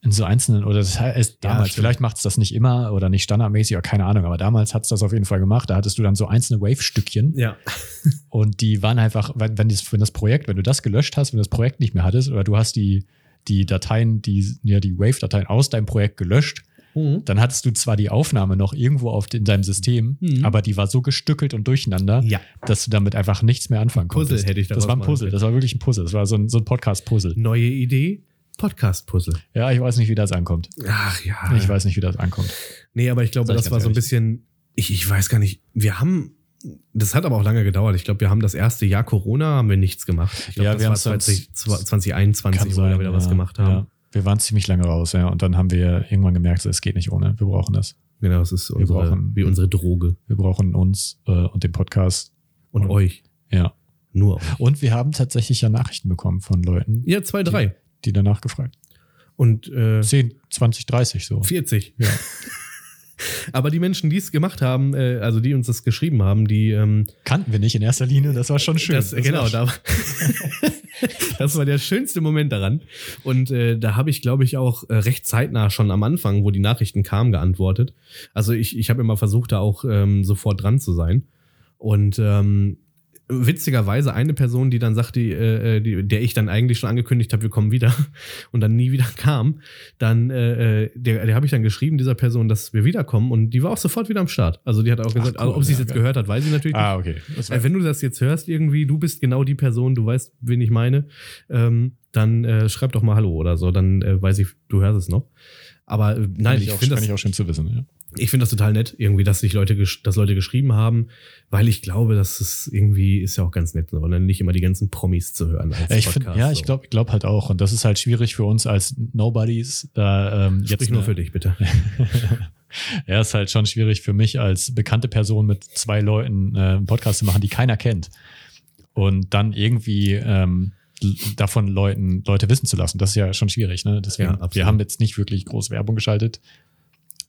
In so einzelnen, oder das heißt Ja, damals, stimmt. vielleicht macht es das nicht immer oder nicht standardmäßig, oder keine Ahnung, aber damals hat es das auf jeden Fall gemacht. Da hattest du dann so einzelne Wave-Stückchen Ja. und die waren einfach, wenn, wenn, das, wenn das Projekt, wenn du das gelöscht hast, wenn du das Projekt nicht mehr hattest, oder du hast die, die Dateien, die, ja, die Wave-Dateien aus deinem Projekt gelöscht, Mhm. Dann hattest du zwar die Aufnahme noch irgendwo auf, in deinem System, Mhm. aber die war so gestückelt und durcheinander, Ja. dass du damit einfach nichts mehr anfangen Puzzle konntest. hätte ich Das war ein Puzzle, das war wirklich ein Puzzle. Das war so ein, so ein Podcast-Puzzle. Neue Idee, Podcast-Puzzle. Ja, ich weiß nicht, wie das ankommt. Ach ja. Ich weiß nicht, wie das ankommt. Nee, aber ich glaube, ich das ganz war so ein bisschen, ich, ich weiß gar nicht, wir haben, das hat aber auch lange gedauert. Ich glaube, wir haben das erste Jahr Corona, haben wir nichts gemacht. Ich glaube, Ja, das wir war haben's sonst- 20, 2021, wo wir wieder was ja, gemacht haben. Ja. Wir waren ziemlich lange raus, ja. Und dann haben wir irgendwann gemerkt, es geht nicht ohne. Wir brauchen das. Genau, das ist unsere, brauchen- wie unsere Droge. Wir brauchen uns äh, und den Podcast. Und Und- euch. Ja. Nur euch. Und wir haben tatsächlich ja Nachrichten bekommen von Leuten, Ja, zwei, drei. die danach gefragt. Und äh, 10, 20, 30 so. 40. Ja. Aber die Menschen, die es gemacht haben, äh, also die uns das geschrieben haben, die ähm, Kannten wir nicht in erster Linie, das war schon schön. Das, Das genau, war- da, das war der schönste Moment daran. Und äh, da habe ich, glaube ich, auch äh, recht zeitnah schon am Anfang, wo die Nachrichten kamen, geantwortet. Also ich, ich habe immer versucht, da auch ähm, sofort dran zu sein. Und ähm, witzigerweise eine Person, die dann sagte, äh, äh, die, der ich dann eigentlich schon angekündigt habe, wir kommen wieder und dann nie wieder kam, dann äh, äh, der, der habe ich dann geschrieben dieser Person, dass wir wiederkommen und die war auch sofort wieder am Start. Also die hat auch gesagt, cool, also, ob sie es ja, jetzt geil. gehört hat, weiß ich natürlich nicht. Ah, okay. Äh, wenn du das jetzt hörst, irgendwie, du bist genau die Person, du weißt, wen ich meine, ähm, dann äh, schreib doch mal Hallo oder so, dann äh, weiß ich, du hörst es noch. Aber äh, nein, ich auch, finde das, ich auch schön zu wissen. Ja. ich finde das total nett, irgendwie, dass sich Leute, dass Leute geschrieben haben, weil ich glaube, dass es irgendwie ist ja auch ganz nett, sondern nicht immer die ganzen Promis zu hören. Als Ja, ich find, Podcast, ja, so. ich glaube glaub halt auch. Und das ist halt schwierig für uns als Nobodies. Da, ähm, Sprich jetzt nur eine- für dich, bitte. ja, ist halt schon schwierig für mich als bekannte Person mit zwei Leuten äh, einen Podcast zu machen, die keiner kennt. Und dann irgendwie ähm, davon Leuten, Leute wissen zu lassen. Das ist ja schon schwierig, ne? Deswegen, Ja, wir haben jetzt nicht wirklich groß Werbung geschaltet.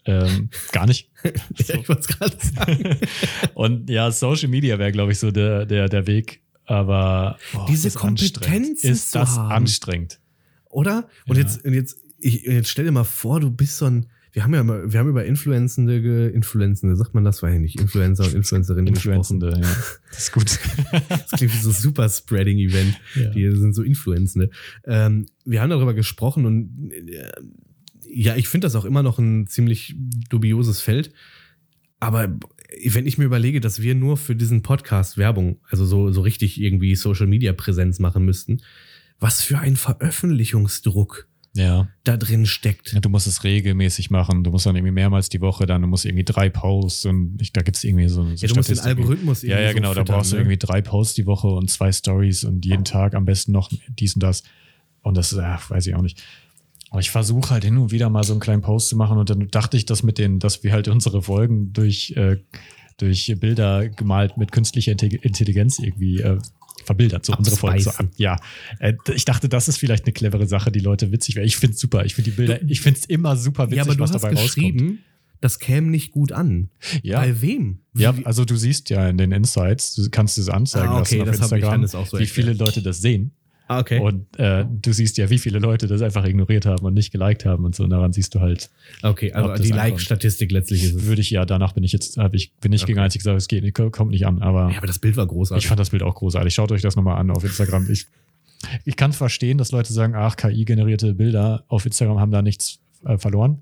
Ähm, gar nicht. Ja, ich wollte es gerade sagen. Und ja, Social Media wäre, glaube ich, so der, der, der Weg. Aber oh, Diese. Kompetenzen ist das haben. anstrengend. Oder? Und Ja. jetzt, und jetzt, ich, jetzt stell dir mal vor, du bist so ein. Wir haben ja immer, wir haben über Influenzende, Influenzende, sagt man das, ich nicht, Influencer und Influencerinnen gesprochen. Influenzende, ja. Das ist gut. Das klingt wie so super Spreading-Event. Ja. Die sind so Influenzende. Ähm, wir haben darüber gesprochen und äh, ja, ich finde das auch immer noch ein ziemlich dubioses Feld. Aber wenn ich mir überlege, dass wir nur für diesen Podcast Werbung, also so, so richtig irgendwie Social Media Präsenz machen müssten, was für ein Veröffentlichungsdruck Ja. da drin steckt. Ja, Du musst es regelmäßig machen. Du musst dann irgendwie mehrmals die Woche dann, du musst irgendwie drei Posts und ich, da gibt es irgendwie so, so Ja, du musst den. Algorithmus Ja, ja, irgendwie genau. so da füttern, brauchst du ne? irgendwie drei Posts die Woche und zwei Stories und jeden Tag am besten noch dies und das. Und das, ach, weiß ich auch nicht. Aber ich versuche halt hin und wieder mal so einen kleinen Post zu machen und dann dachte ich, dass mit den, dass wir halt unsere Folgen durch, äh, durch Bilder gemalt mit künstlicher Inte- Intelligenz irgendwie äh, verbildert. So unsere Folgen. So, ab- ja, äh, ich dachte, das ist vielleicht eine clevere Sache, die Leute witzig wäre. Ich finde es super. Ich finde die Bilder, ich finde es immer super witzig, Ja, aber du was hast dabei rauskommt. geschrieben, das käme nicht gut an. Ja. Bei wem? Ja, Wie- also du siehst ja in den Insights, du kannst es anzeigen Ah, okay, lassen auf das ich Instagram, auch so wie viele Leute das sehen. Ah, okay. Und äh, du siehst ja, wie viele Leute das einfach ignoriert haben und nicht geliked haben und so. Und daran siehst du halt, Okay, also die. Like-Statistik letztlich ist es. würde ich ja, danach bin ich jetzt, habe ich, bin ich Okay. gegen einzig gesagt, es geht, nicht, kommt nicht an. Aber Ja, aber das Bild war großartig. ich fand das Bild auch großartig. Schaut euch das nochmal an auf Instagram. Ich, ich kann verstehen, dass Leute sagen, ach, KI-generierte Bilder auf Instagram haben da nichts äh, verloren.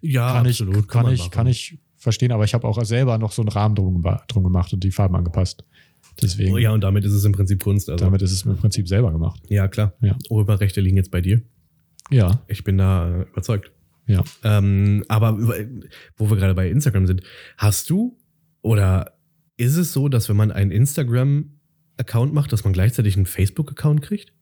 ja, kann ich, absolut. kann, man ich, machen. kann ich verstehen, aber ich habe auch selber noch so einen Rahmen drum, drum gemacht und die Farben angepasst. Deswegen, Oh, ja, und damit ist es im Prinzip Kunst. Also. damit ist es im Prinzip selber gemacht. ja, klar. Ja. Urheberrechte liegen jetzt bei dir. Ja, Ich bin da überzeugt. ja. Ähm, aber wo wir gerade bei Instagram sind, hast du oder ist es so, dass wenn man einen Instagram-Account macht, dass man gleichzeitig einen Facebook-Account kriegt?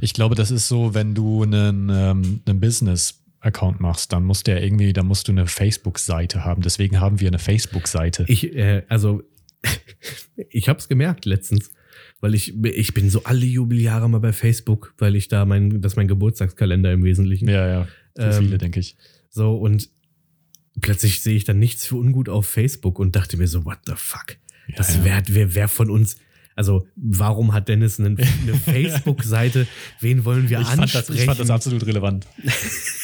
Ich glaube, das ist so, wenn du einen, ähm, einen Business-Account machst, dann musst der irgendwie, dann musst du eine Facebook-Seite haben. Deswegen haben wir eine Facebook-Seite. Ich, äh, also, ich habe es gemerkt letztens, weil ich, ich bin so alle Jubeljahre mal bei Facebook, weil ich da mein, das ist mein Geburtstagskalender im Wesentlichen. Ja, ja. Für Ähm, viele, denke ich. So, und plötzlich sehe ich dann nichts für ungut auf Facebook und dachte mir so, what the fuck? Das ja. wer, wer, wer von uns, also warum hat Dennis einen, eine Facebook-Seite? Wen wollen wir Ich fand, das, ansprechen? ich fand das absolut relevant.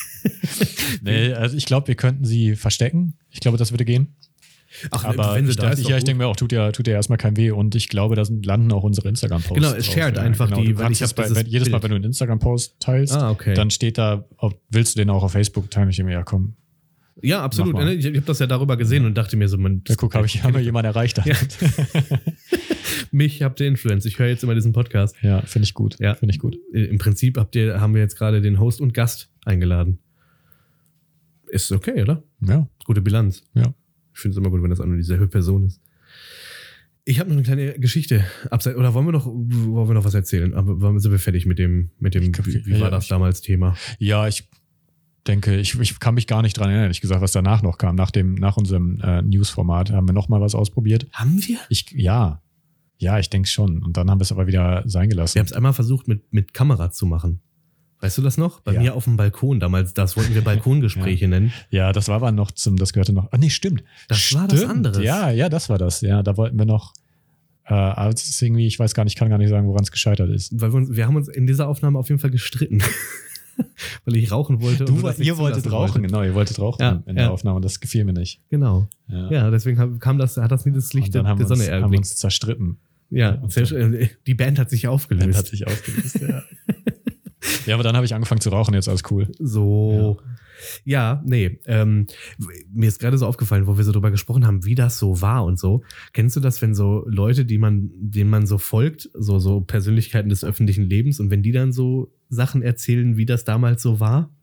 nee, also ich glaube, wir könnten sie verstecken. Ich glaube, das würde gehen. Ach, Aber wenn sie ich, da dachte, ist, ja, ich denke mir auch, tut ja, tut ja erstmal kein weh. Und ich glaube, da sind- landen auch unsere Instagram-Posts. Genau, es drauf. shared einfach die- Du weil ich hab bei, wenn, jedes Mal, wenn du einen Instagram-Post teilst, Ah, okay. dann steht da, ob, willst du den auch auf Facebook teilen? Ich denke mir, ja komm, Ja, absolut. Ich, habe das ja darüber gesehen und dachte mir so, man, Ja, guck, habe ich wir jemanden erreicht. Ja. mich habt ihr Influence. Ich höre jetzt immer diesen Podcast. ja finde ich gut. Ja. Finde ich gut. Äh, Im Prinzip habt ihr, haben wir jetzt gerade den Host und Gast eingeladen. Ist okay, oder? Ja, Gute Bilanz. ja. Ich finde es immer gut, wenn das auch nur dieselbe Person ist. Ich habe noch eine kleine Geschichte. Abseits, oder wollen wir noch, wollen wir noch was erzählen? Aber sind wir fertig mit dem, mit dem, glaub, wie, wie ja, war das ich- damals Thema? Ja, ich denke, ich, ich kann mich gar nicht dran erinnern, ehrlich gesagt, was danach noch kam. Nach, dem, nach unserem äh, News-Format haben wir noch mal was ausprobiert. Haben wir? Ich, ja, ja, ich denke schon. Und dann haben wir es aber wieder sein gelassen. Wir haben es einmal versucht, mit, mit Kamera zu machen. Weißt du das noch? Bei Ja. mir auf dem Balkon damals, das wollten wir Balkongespräche nennen. Ja, das war aber noch zum, das gehörte noch. Ah, nee, stimmt. Das war das anderes. Ja, ja, das war das. Ja, da wollten wir noch. Äh, aber es ist irgendwie, ich weiß gar nicht, ich kann gar nicht sagen, woran es gescheitert ist. Weil wir, uns, wir haben uns in dieser Aufnahme auf jeden Fall gestritten. Weil ich rauchen wollte. und Du, nicht ihr wolltet rauchen, wollte. genau, ihr wolltet rauchen Ja, in ja. der Aufnahme und das gefiel mir nicht. Genau. Ja. Ja, deswegen kam das, hat das nie das Licht und der, der Sonne haben wir erblickt. uns zerstritten. Ja, und die Band hat sich aufgelöst. Band hat sich ausgelöst, ja. ja, aber dann habe ich angefangen zu rauchen, jetzt alles cool. So. Ja, nee. Ähm, mir ist gerade so aufgefallen, wo wir so drüber gesprochen haben, wie das so war und so. Kennst du das, wenn so Leute, die man, denen man so folgt, so, so Persönlichkeiten des öffentlichen Lebens und wenn die dann so Sachen erzählen, wie das damals so war?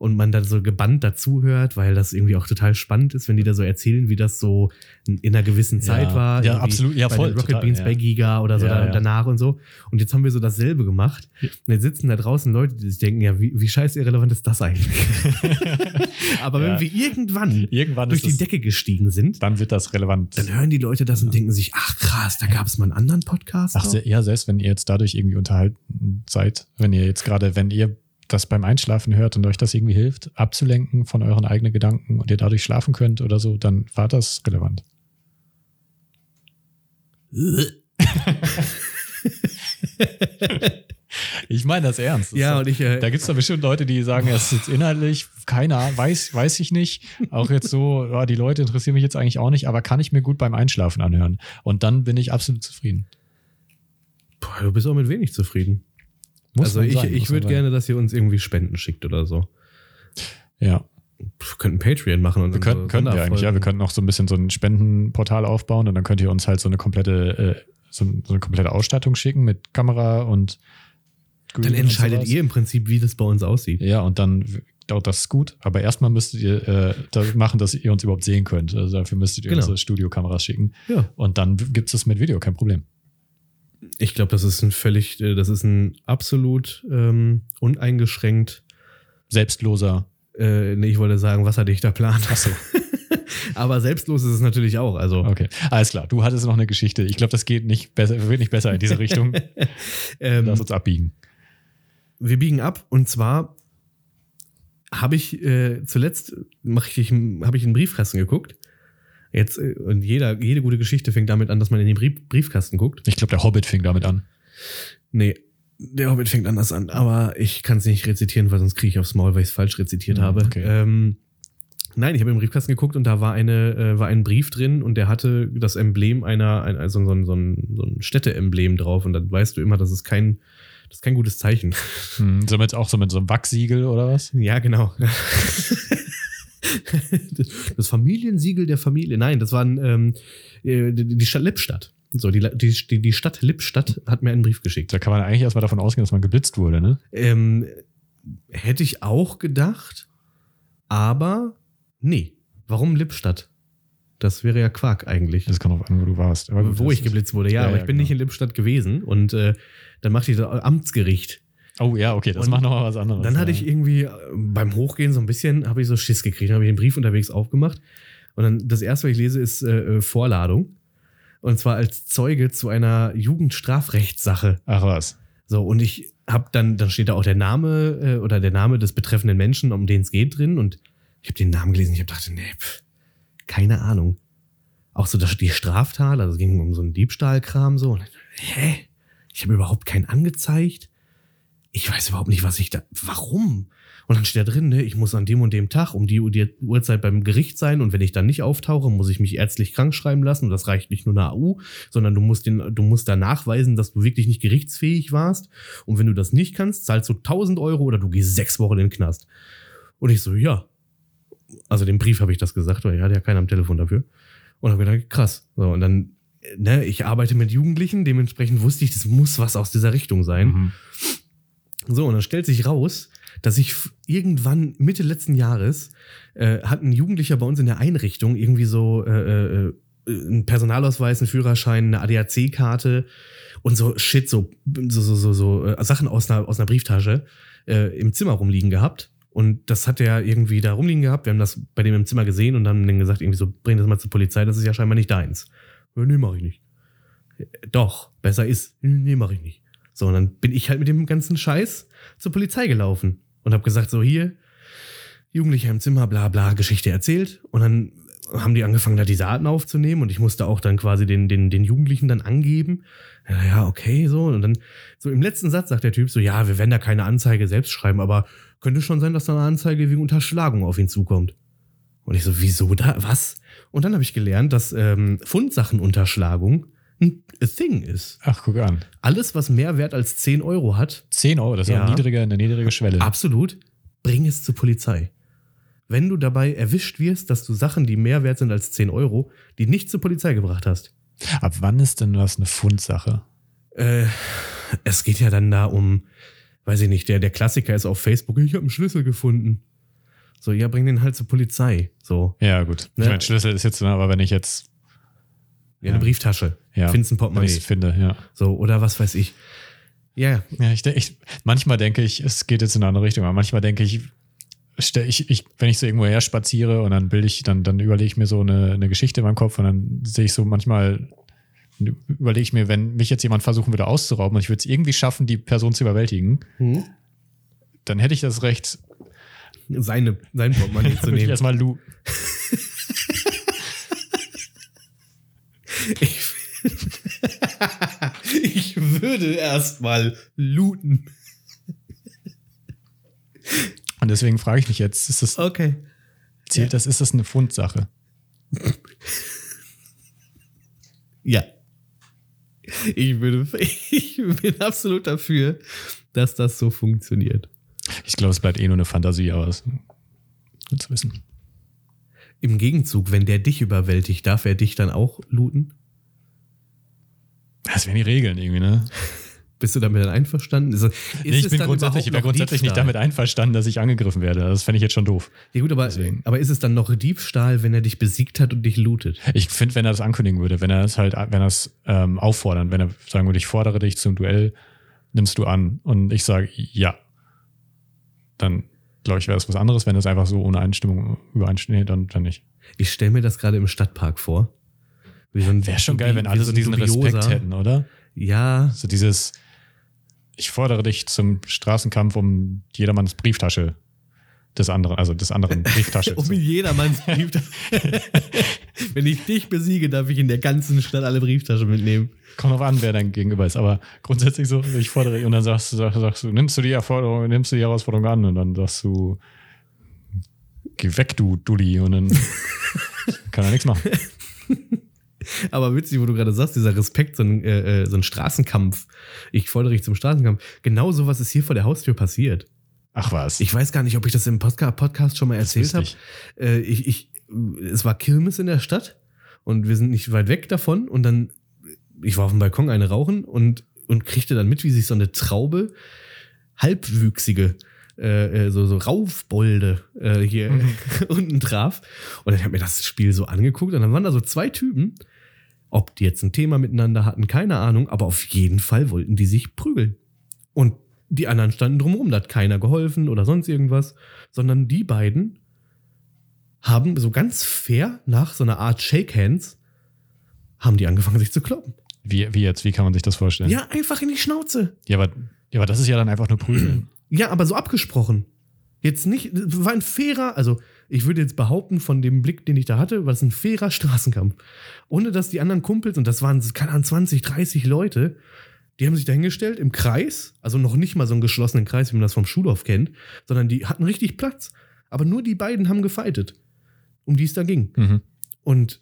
Und man dann so gebannt dazuhört, weil das irgendwie auch total spannend ist, wenn die da so erzählen, wie das so in in einer gewissen Zeit Ja. war. Ja, absolut. Ja, bei voll, Rocket total, Beans ja. bei Giga oder so Ja, da, danach und so. Und jetzt haben wir so dasselbe gemacht. Und jetzt sitzen da draußen Leute, die sich denken, ja, wie, wie scheiß irrelevant ist das eigentlich? Aber wenn wir irgendwann Irgendwann durch die Decke gestiegen sind, dann wird das relevant. dann hören die Leute das und denken sich, ach krass, da gab es mal einen anderen Podcast. Ach, noch? ja, selbst wenn ihr jetzt dadurch irgendwie unterhalten seid, wenn ihr jetzt gerade, wenn ihr das beim Einschlafen hört und euch das irgendwie hilft, abzulenken von euren eigenen Gedanken und ihr dadurch schlafen könnt oder so, dann war das relevant. Ich meine das ernst. Das ja, und ich, äh, Da gibt es doch bestimmt Leute, die sagen, es ist jetzt inhaltlich, keine Ahnung, weiß, weiß ich nicht. Auch jetzt so, ja, die Leute interessieren mich jetzt eigentlich auch nicht, aber kann ich mir gut beim Einschlafen anhören. Und dann bin ich absolut zufrieden. boah, du bist auch mit wenig zufrieden. Muss also ich, sein, ich würde gerne, dass ihr uns irgendwie Spenden schickt oder so. Ja, Wir könnten Patreon machen und wir dann könnten, so könnten wir eigentlich, ja, wir könnten auch so ein bisschen so ein Spendenportal aufbauen und dann könnt ihr uns halt so eine komplette, äh, so, so eine komplette Ausstattung schicken mit Kamera und Grün Dann entscheidet ihr im Prinzip, wie das bei uns aussieht. Ja, und dann dauert das gut, aber erstmal müsstet ihr äh, da machen, dass ihr uns überhaupt sehen könnt. Also dafür müsstet ihr Genau. unsere Studiokameras schicken. Ja. Und dann gibt es mit Video, kein Problem. Ich glaube, das ist ein völlig, äh, das ist ein absolut ähm, uneingeschränkt, Selbstloser. äh, nee, ich wollte sagen, wasserdichter Plan. Achso, Aber selbstlos ist es natürlich auch. Also, okay. Alles klar. Du hattest noch eine Geschichte. Ich glaube, das geht nicht besser, wird nicht besser in diese Richtung. ähm, Lass uns abbiegen. wir biegen ab und zwar habe ich äh, zuletzt mache ich habe ich in den Briefkasten geguckt. Jetzt äh, und jeder jede gute Geschichte fängt damit an, dass man in den Brief, Briefkasten guckt. Ich glaube, der Hobbit fing damit an. Nee, der Hobbit fängt anders an, aber ich kann es nicht rezitieren, weil sonst kriege ich aufs Maul, weil ich es falsch rezitiert Hm, habe. okay. Ähm, nein, ich habe im Briefkasten geguckt und da war eine äh, war ein Brief drin und der hatte das Emblem einer ein, also so ein, so ein, so ein Städteemblem drauf und dann weißt du immer, das ist kein das ist kein gutes Zeichen. Hm, somit auch so mit so einem Wachsiegel oder was? Ja, genau. das, Familiensiegel der Familie. Nein, das waren ähm, äh, die Stadt Lippstadt. So, die, die, die Stadt Lippstadt hat mir einen Brief geschickt. Da kann man eigentlich erstmal davon ausgehen, dass man geblitzt wurde, ne? Ähm, hätte ich auch gedacht, aber nee. Warum Lippstadt? Das wäre ja Quark eigentlich. Das kann auch an, wo du warst. Aber gut, wo ich geblitzt wurde, ja, Ja, aber ja, ich bin genau. nicht in Lippstadt gewesen und äh, dann machte ich das Amtsgericht. Oh ja, okay, das Und macht nochmal was anderes. Dann hatte ja. ich irgendwie äh, beim Hochgehen so ein bisschen, habe ich so Schiss gekriegt, dann habe ich den Brief unterwegs aufgemacht und dann das erste, was ich lese, ist äh, äh, Vorladung und zwar als Zeuge zu einer Jugendstrafrechtssache. Ach was. So und ich habe dann, dann steht da auch der Name äh, oder der Name des betreffenden Menschen, um den es geht drin und ich habe den Namen gelesen, ich habe gedacht, nee, pff, keine Ahnung. Auch so das, die Straftat, also es ging um so einen Diebstahlkram so. Und, hä? Ich habe überhaupt keinen angezeigt. Ich weiß überhaupt nicht, was ich da. Warum? Und dann steht da drin, ne, ich muss an dem und dem Tag um die, die Uhrzeit beim Gericht sein und wenn ich dann nicht auftauche, muss ich mich ärztlich krank schreiben lassen. Und das reicht nicht nur eine AU, sondern du musst, den, du musst da nachweisen, dass du wirklich nicht gerichtsfähig warst. Und wenn du das nicht kannst, zahlst du 1000 Euro oder du gehst sechs Wochen in den Knast. Und ich so, ja. also dem Brief habe ich das gesagt, weil ich hatte ja keiner am Telefon dafür. Und habe gedacht, krass. So, und dann, ne, ich arbeite mit Jugendlichen, dementsprechend wusste ich, das muss was aus dieser Richtung sein. Mhm. So, und dann stellt sich raus, dass ich irgendwann Mitte letzten Jahres äh, hat ein Jugendlicher bei uns in der Einrichtung irgendwie so äh, äh, einen Personalausweis, einen Führerschein, eine ADAC-Karte und so Shit, so, so, so, so, so äh, Sachen aus einer, aus einer Brieftasche äh, im Zimmer rumliegen gehabt. Und das hat er irgendwie da rumliegen gehabt. Wir haben das bei dem im Zimmer gesehen und haben dann gesagt, irgendwie so, bring das mal zur Polizei, das ist ja scheinbar nicht deins. Nee, mach ich nicht. Doch, besser ist, nee, mach ich nicht. So, und dann bin ich halt mit dem ganzen Scheiß zur Polizei gelaufen und habe gesagt, so hier, Jugendlicher im Zimmer, bla bla, Geschichte erzählt. Und dann haben die angefangen, da die Daten aufzunehmen und ich musste auch dann quasi den, den, den Jugendlichen dann angeben. Ja, ja, okay, so. Und dann so im letzten Satz sagt der Typ so, ja, wir werden da keine Anzeige selbst schreiben, aber könnte schon sein, dass da eine Anzeige wegen Unterschlagung auf ihn zukommt. Und ich so, wieso da, was? Und dann habe ich gelernt, dass ähm, Fundsachenunterschlagung ein a Thing ist. Ach, guck an. Alles, was mehr Wert als 10 Euro hat, 10 Euro, das ist Ja. eine, niedrige, eine niedrige Schwelle. absolut, bring es zur Polizei. Wenn du dabei erwischt wirst, dass du Sachen, die mehr wert sind als 10 Euro, die nicht zur Polizei gebracht hast. Ab wann ist denn was eine Fundsache? Äh, es geht ja dann da um, weiß ich nicht, der, der Klassiker ist auf Facebook, ich habe einen Schlüssel gefunden. So, ja, bring den halt zur Polizei. So, Ja, gut. Ne? Ich meine, Schlüssel ist jetzt, aber wenn ich jetzt ja, eine. Brieftasche. Ja. Findest ein Portemonnaie. ich finde, ja. So, oder was weiß ich. Ja, Ja, ich, ich, manchmal denke ich, es geht jetzt in eine andere Richtung, aber manchmal denke ich, ich, ich, wenn ich so irgendwo her spaziere und dann bilde ich, dann, dann überlege ich mir so eine, eine Geschichte in meinem Kopf und dann sehe ich so manchmal, überlege ich mir, wenn mich jetzt jemand versuchen würde auszurauben und ich würde es irgendwie schaffen, die Person zu überwältigen, hm? dann hätte ich das Recht, seine, sein Portemonnaie zu nehmen. erstmal lu Ich, ich würde erstmal looten. Und deswegen frage ich mich jetzt, ist das, Okay. zählt das, ist das eine Fundsache? Ja. Ich, würde, ich bin absolut dafür, dass das so funktioniert. Ich glaube, es bleibt eh nur eine Fantasie, aber es gut zu wissen. Im Gegenzug, wenn der dich überwältigt, darf er dich dann auch looten? Das wären die Regeln irgendwie, ne? Bist du damit dann einverstanden? Ist, Nee, ich bin grundsätzlich, ich wäre grundsätzlich nicht damit einverstanden, dass ich angegriffen werde. Das fände ich jetzt schon doof. Ja gut, aber, Deswegen. aber ist es dann noch Diebstahl, wenn er dich besiegt hat und dich lootet? Ich finde, wenn er das ankündigen würde, wenn er es halt, wenn er es ähm, auffordern, wenn er sagen würde, ich fordere dich zum Duell, nimmst du an und ich sage ja, dann glaube ich, wäre das was anderes. Wenn es einfach so ohne Einstimmung übereinstimmt, dann, dann nicht. Ich stelle mir das gerade im Stadtpark vor. So Wäre schon geil, wenn alle so diesen Respekt Dubioser. hätten, oder? Ja, So dieses, ich fordere dich zum Straßenkampf um jedermanns Brieftasche des anderen, also des anderen Brieftasche. um so. jedermanns Brieftasche. Wenn ich dich besiege, darf ich in der ganzen Stadt alle Brieftaschen mitnehmen. Kommt drauf an, wer dein Gegenüber ist. Aber grundsätzlich so, ich fordere, und dann sagst du, sagst, sagst du, nimmst du die Erforderung, nimmst du die Herausforderung an und dann sagst du, geh weg, du Dulli, und dann kann er nichts machen. Aber witzig, wo du gerade sagst, dieser Respekt, so ein, äh, äh, so ein Straßenkampf. Ich fordere dich zum Straßenkampf. Genau sowas ist hier vor der Haustür passiert. Ach was. Ich weiß gar nicht, ob ich das im Podcast schon mal erzählt habe. Äh, ich, ich, es war Kirmes in der Stadt und wir sind nicht weit weg davon und dann, ich war auf dem Balkon eine rauchen und, und kriegte dann mit, wie sich so eine Traube, halbwüchsige, äh, äh, so, so Raufbolde äh, hier Mhm. unten traf. Und ich habe mir das Spiel so angeguckt und dann waren da so zwei Typen, ob die jetzt ein Thema miteinander hatten, keine Ahnung, aber auf jeden Fall wollten die sich prügeln. Und die anderen standen drumherum, da hat keiner geholfen oder sonst irgendwas, sondern die beiden haben so ganz fair nach so einer Art Shake Hands haben die angefangen sich zu kloppen. Wie, wie jetzt, wie kann man sich das vorstellen? Ja, einfach in die Schnauze. Ja, aber, ja, aber das ist ja dann einfach nur Prügeln. Ja, aber so abgesprochen. Jetzt nicht, war ein fairer, also ich würde jetzt behaupten, von dem Blick, den ich da hatte, war es ein fairer Straßenkampf. Ohne dass die anderen Kumpels, und das waren, keine Ahnung, 20, 30 Leute, die haben sich dahingestellt im Kreis, also noch nicht mal so einen geschlossenen Kreis, wie man das vom Schulhof kennt, sondern die hatten richtig Platz. Aber nur die beiden haben gefeitet, um die es da ging. Mhm. Und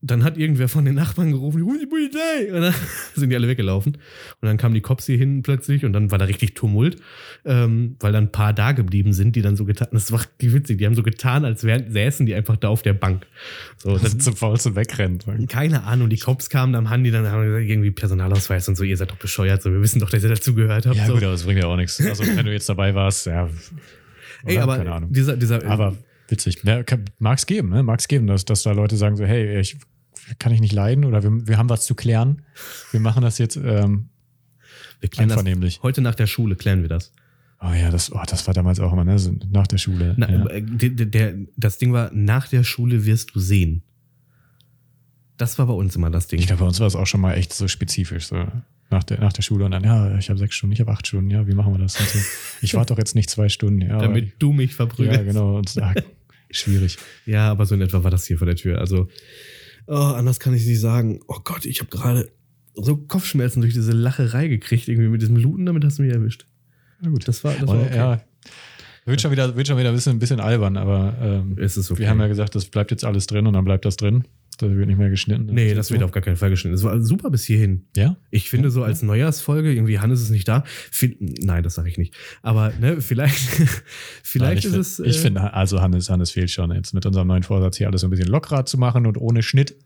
dann hat irgendwer von den Nachbarn gerufen, die Polizei! Und dann sind die alle weggelaufen. Und dann kamen die Cops hier hin plötzlich und dann war da richtig Tumult, ähm, weil dann ein paar da geblieben sind, die dann so getan, das war richtig witzig, die haben so getan, als wären, säßen die einfach da auf der Bank. So, Das sind zum faul zum Wegrennen. keine Ahnung, die Cops kamen, dann haben die dann haben gesagt, irgendwie Personalausweis und so, ihr seid doch bescheuert, so, wir wissen doch, dass ihr dazugehört habt. Ja, so. gut, aber das bringt ja auch nichts. Also, wenn du jetzt dabei warst, ja. Ey, aber keine Ahnung. dieser, dieser, Aber witzig. Ja, Mag es geben, ne? Mag es geben, dass, dass da Leute sagen so, hey, ich kann ich nicht leiden oder wir, wir haben was zu klären. Wir machen das jetzt ähm, wir klären das, einvernehmlich. heute nach der Schule klären wir das. Oh ja, das, oh, das war damals auch immer, ne? So Nach der Schule. Na, ja. äh, der, der, das Ding war, nach der Schule wirst du sehen. Das war bei uns immer das Ding. Ich glaube, bei uns war es auch schon mal echt so spezifisch. So. Nach der, nach der Schule und dann, ja, ich habe sechs Stunden, ich habe acht Stunden, ja, wie machen wir das? So. Ich warte doch jetzt nicht zwei Stunden, ja. damit du mich verprügelst. ja, genau. Und, ah, schwierig. Ja, aber so in etwa war das hier vor der Tür. Also, oh, anders kann ich nicht sagen. Oh Gott, ich habe gerade so Kopfschmerzen durch diese Lacherei gekriegt, irgendwie mit diesem Looten, damit hast du mich erwischt. Na gut. Das war, das war Und, okay. ja, wird schon wieder, wird schon wieder ein bisschen, ein bisschen albern, aber ähm, okay. wir haben ja gesagt, das bleibt jetzt alles drin und dann bleibt das drin. Das wird nicht mehr geschnitten. nee, das wird auf gar keinen Fall geschnitten. Das war super bis hierhin. Ja? Ich finde so als Neujahrsfolge, irgendwie Hannes ist nicht da. Nein, das sage ich nicht. Aber ne, vielleicht, vielleicht Nein, ich ist find- es. Ich äh, finde, also Hannes, Hannes fehlt schon jetzt mit unserem neuen Vorsatz hier alles so ein bisschen lockerer zu machen und ohne Schnitt.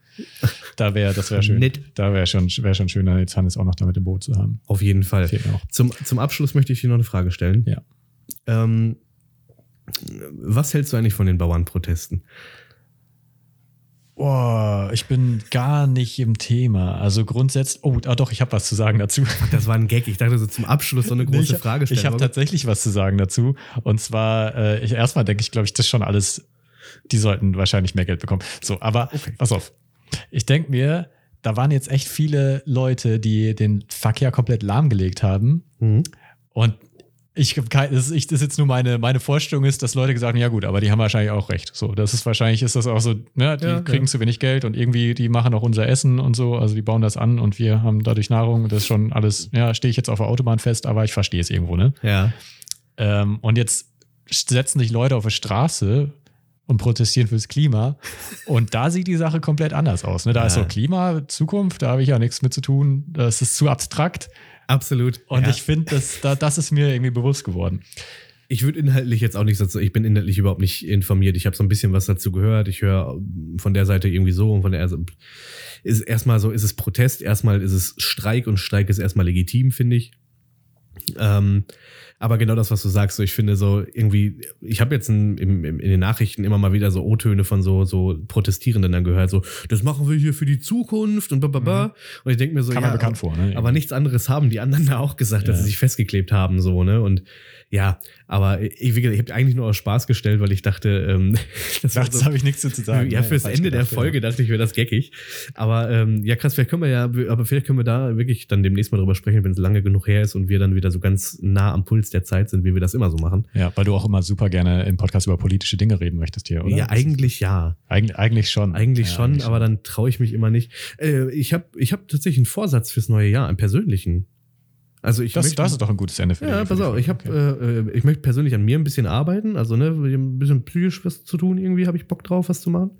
Da wäre, das wäre schön. Nett. Da wäre schon, wäre schon schöner, jetzt Hannes auch noch damit im Boot zu haben. Auf jeden Fall. Zum, zum Abschluss möchte ich dir noch eine Frage stellen. Ja. Ähm, was hältst du eigentlich von den Bauernprotesten? Boah, ich bin gar nicht im Thema. Also grundsätzlich, oh, ah, doch, ich habe was zu sagen dazu. Das war ein Gag. Ich dachte so zum Abschluss so eine Nee, große ich, Frage stellen. Ich habe tatsächlich was zu sagen dazu. Und zwar, äh, ich, erstmal denke ich, glaube ich, das ist schon alles, die sollten wahrscheinlich mehr Geld bekommen. So, aber Okay. pass auf. Ich denke mir, da waren jetzt echt viele Leute, die den Verkehr komplett lahmgelegt haben. Mhm. Und ich habe kein, das ist, ich, das ist jetzt nur meine, meine Vorstellung ist, dass Leute gesagt haben, ja gut, aber die haben wahrscheinlich auch recht. So, das ist wahrscheinlich ist das auch so, ne, die Ja, kriegen ja. zu wenig Geld und irgendwie, die machen auch unser Essen und so, also die bauen das an und wir haben dadurch Nahrung. Das ist schon alles, ja, stehe ich jetzt auf der Autobahn fest, aber ich verstehe es irgendwo, ne? Ja. Ähm, und jetzt setzen sich Leute auf die Straße und protestieren fürs Klima. Und da sieht die Sache komplett anders aus. Ne? Da ist Ja. so Klima, Zukunft, da habe ich ja nichts mit zu tun. Das ist zu abstrakt. Absolut. Und ja. ich finde, das, da, das ist mir irgendwie bewusst geworden. Ich würde inhaltlich jetzt auch nichts dazu, ich bin inhaltlich überhaupt nicht informiert. Ich habe so ein bisschen was dazu gehört. Ich höre von der Seite irgendwie so und von der also ist erstmal so, ist es Protest, erstmal ist es Streik und Streik ist erstmal legitim, finde ich. Ähm, aber genau das, was du sagst, so ich finde so irgendwie, ich habe jetzt in, im, in den Nachrichten immer mal wieder so O-Töne von so, so Protestierenden dann gehört, so, das machen wir hier für die Zukunft und blablabla. Und ich denke mir so, Kam ja, bekannt vor. Ne? aber nichts anderes haben die anderen da auch gesagt, dass Ja. sie sich festgeklebt haben, so, ne? Und ja, aber ich, wie gesagt, ich habe eigentlich nur aus Spaß gestellt, weil ich dachte, ähm, das Dachte, so, habe ich nichts zu sagen. ja, Ne? fürs Ende der gedacht, Folge dachte ich, wäre das geckig. Aber ähm, ja, krass, vielleicht können wir ja, aber vielleicht können wir da wirklich dann demnächst mal drüber sprechen, wenn es lange genug her ist und wir dann wieder so ganz nah am Puls der Zeit sind, wie wir das immer so machen. Ja. ja, weil du auch immer super gerne im Podcast über politische Dinge reden möchtest hier, oder? Ja, eigentlich ja. Eigentlich, eigentlich schon. Eigentlich ja, schon, eigentlich aber dann traue ich mich immer nicht. Äh, ich habe ich hab tatsächlich einen Vorsatz fürs neue Jahr, einen persönlichen. Also ich Das, möchte, das ist doch ein gutes Ende für Ja, pass auf, ich habe, Okay. äh, äh, ich möchte persönlich an mir ein bisschen arbeiten, also ne, ein bisschen psychisch was zu tun, irgendwie habe ich Bock drauf, was zu machen.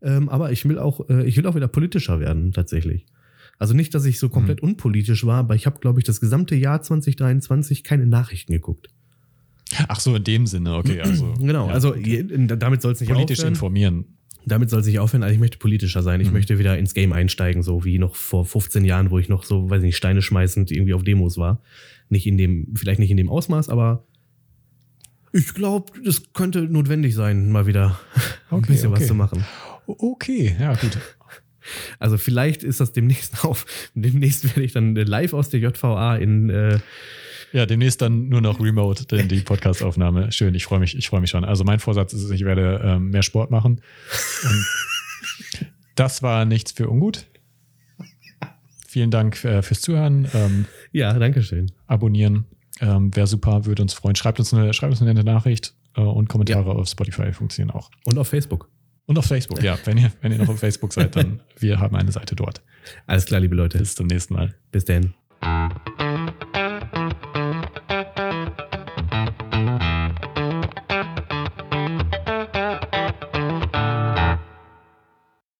Ähm, aber ich will auch, äh, ich will auch wieder politischer werden, tatsächlich. Also nicht, dass ich so komplett Mhm. unpolitisch war, aber ich habe, glaube ich, das gesamte Jahr 2023 keine Nachrichten geguckt. Ach so, in dem Sinne, okay. Also, Genau, ja, also okay. damit soll es nicht politisch aufhören. informieren. Damit soll es nicht aufhören, also ich möchte politischer sein. Ich Mhm. möchte wieder ins Game einsteigen, so wie noch vor 15 Jahren, wo ich noch so, weiß nicht, Steine schmeißend irgendwie auf Demos war. Nicht in dem, vielleicht nicht in dem Ausmaß, aber ich glaube, es könnte notwendig sein, mal wieder ein Okay, bisschen okay. was zu machen. Okay, ja, gut. Also vielleicht ist das demnächst auf. Demnächst werde ich dann live aus der JVA in äh, Ja, demnächst dann nur noch remote, denn die Podcastaufnahme. Schön, ich freue mich, ich freue mich schon. Also mein Vorsatz ist, ich werde ähm, mehr Sport machen. Und das war nichts für ungut. Vielen Dank äh, fürs Zuhören. Ähm, Ja, danke schön. abonnieren ähm, wäre super, würde uns freuen. Schreibt uns eine, schreibt uns eine nette Nachricht äh, und Kommentare auf Spotify funktionieren auch. Und auf Facebook. Und auf Facebook, ja. Wenn ihr, wenn ihr noch auf Facebook seid, dann wir haben eine Seite dort. Alles klar, liebe Leute. Bis zum nächsten Mal. Bis dann.